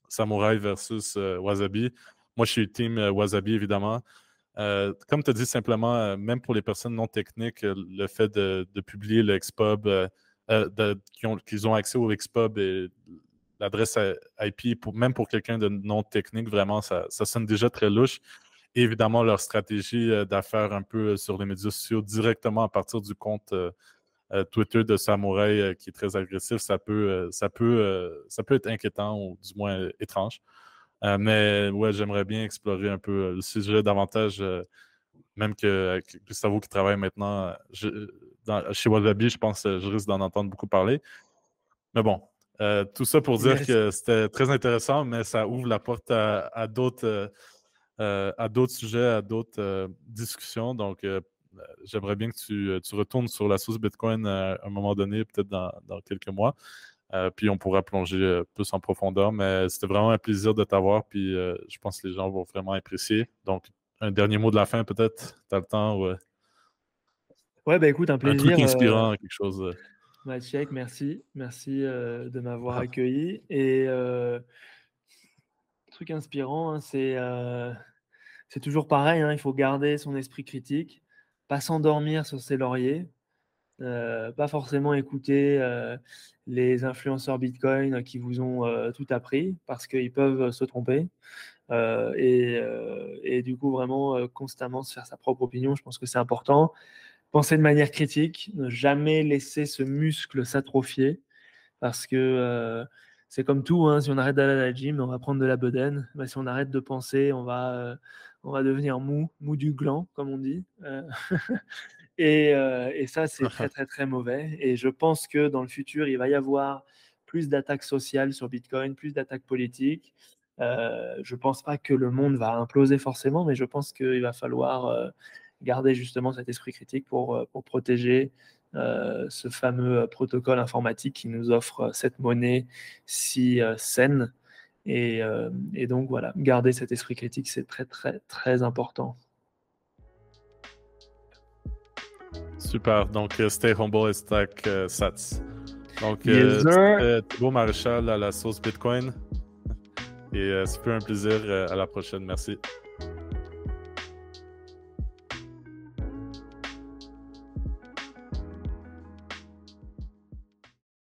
Samurai versus Wasabi. Moi, je suis team Wasabi, évidemment. comme tu as dit simplement, même pour les personnes non techniques, le fait de, de publier le Xpub, euh, qu'ils ont, accès au Xpub et l'adresse IP, même pour quelqu'un de non technique, vraiment, ça, sonne déjà très louche. Évidemment, leur stratégie euh, d'affaires un peu euh, sur les médias sociaux directement à partir du compte Twitter de Samouraï qui est très agressif, ça peut, ça peut, ça peut être inquiétant ou du moins étrange. mais ouais, j'aimerais bien explorer un peu le sujet davantage, même que Gustavo qui travaille maintenant chez Wallaby, je pense que je risque d'en entendre beaucoup parler. Mais bon, tout ça pour dire que c'était très intéressant, mais ça ouvre la porte à, d'autres à d'autres sujets, à d'autres discussions. Donc, j'aimerais bien que tu, tu, retournes sur la source Bitcoin à un moment donné, peut-être dans, dans, quelques mois. puis on pourra plonger plus en profondeur. Mais c'était vraiment un plaisir de t'avoir. Puis je pense que les gens vont vraiment apprécier. Donc, un dernier mot de la fin, peut-être? Tu as le temps ou, Ouais, bah écoute, un plaisir. Un truc inspirant, quelque chose. Maciek, merci. Merci de m'avoir ah. accueilli. Et truc inspirant, hein, c'est c'est toujours pareil. Hein, il faut garder son esprit critique, pas s'endormir sur ses lauriers, pas forcément écouter les influenceurs Bitcoin qui vous ont tout appris parce qu'ils peuvent se tromper. Et, et, du coup, vraiment constamment se faire sa propre opinion, je pense que c'est important penser de manière critique, ne jamais laisser ce muscle s'atrophier, parce que euh, c'est comme tout, hein, si on arrête d'aller à la gym, on va prendre de la bedaine, bah, si on arrête de penser, on va, euh, on va devenir mou, mou du gland, comme on dit. Euh, et, et, ça, c'est très, très, très mauvais. Et je pense que dans le futur, il va y avoir plus d'attaques sociales sur Bitcoin, plus d'attaques politiques. je ne pense pas que le monde va imploser forcément, mais je pense qu'il va falloir garder justement cet esprit critique pour, euh, pour protéger euh, ce fameux euh, protocole informatique qui nous offre cette monnaie si saine. Et, et, donc voilà, garder cet esprit critique, c'est très très très important. Super. Donc, stay humble et stack sats. Donc, yes, Thibaut Maréchal à la sauce Bitcoin. Et c'est un plaisir. à la prochaine. Merci.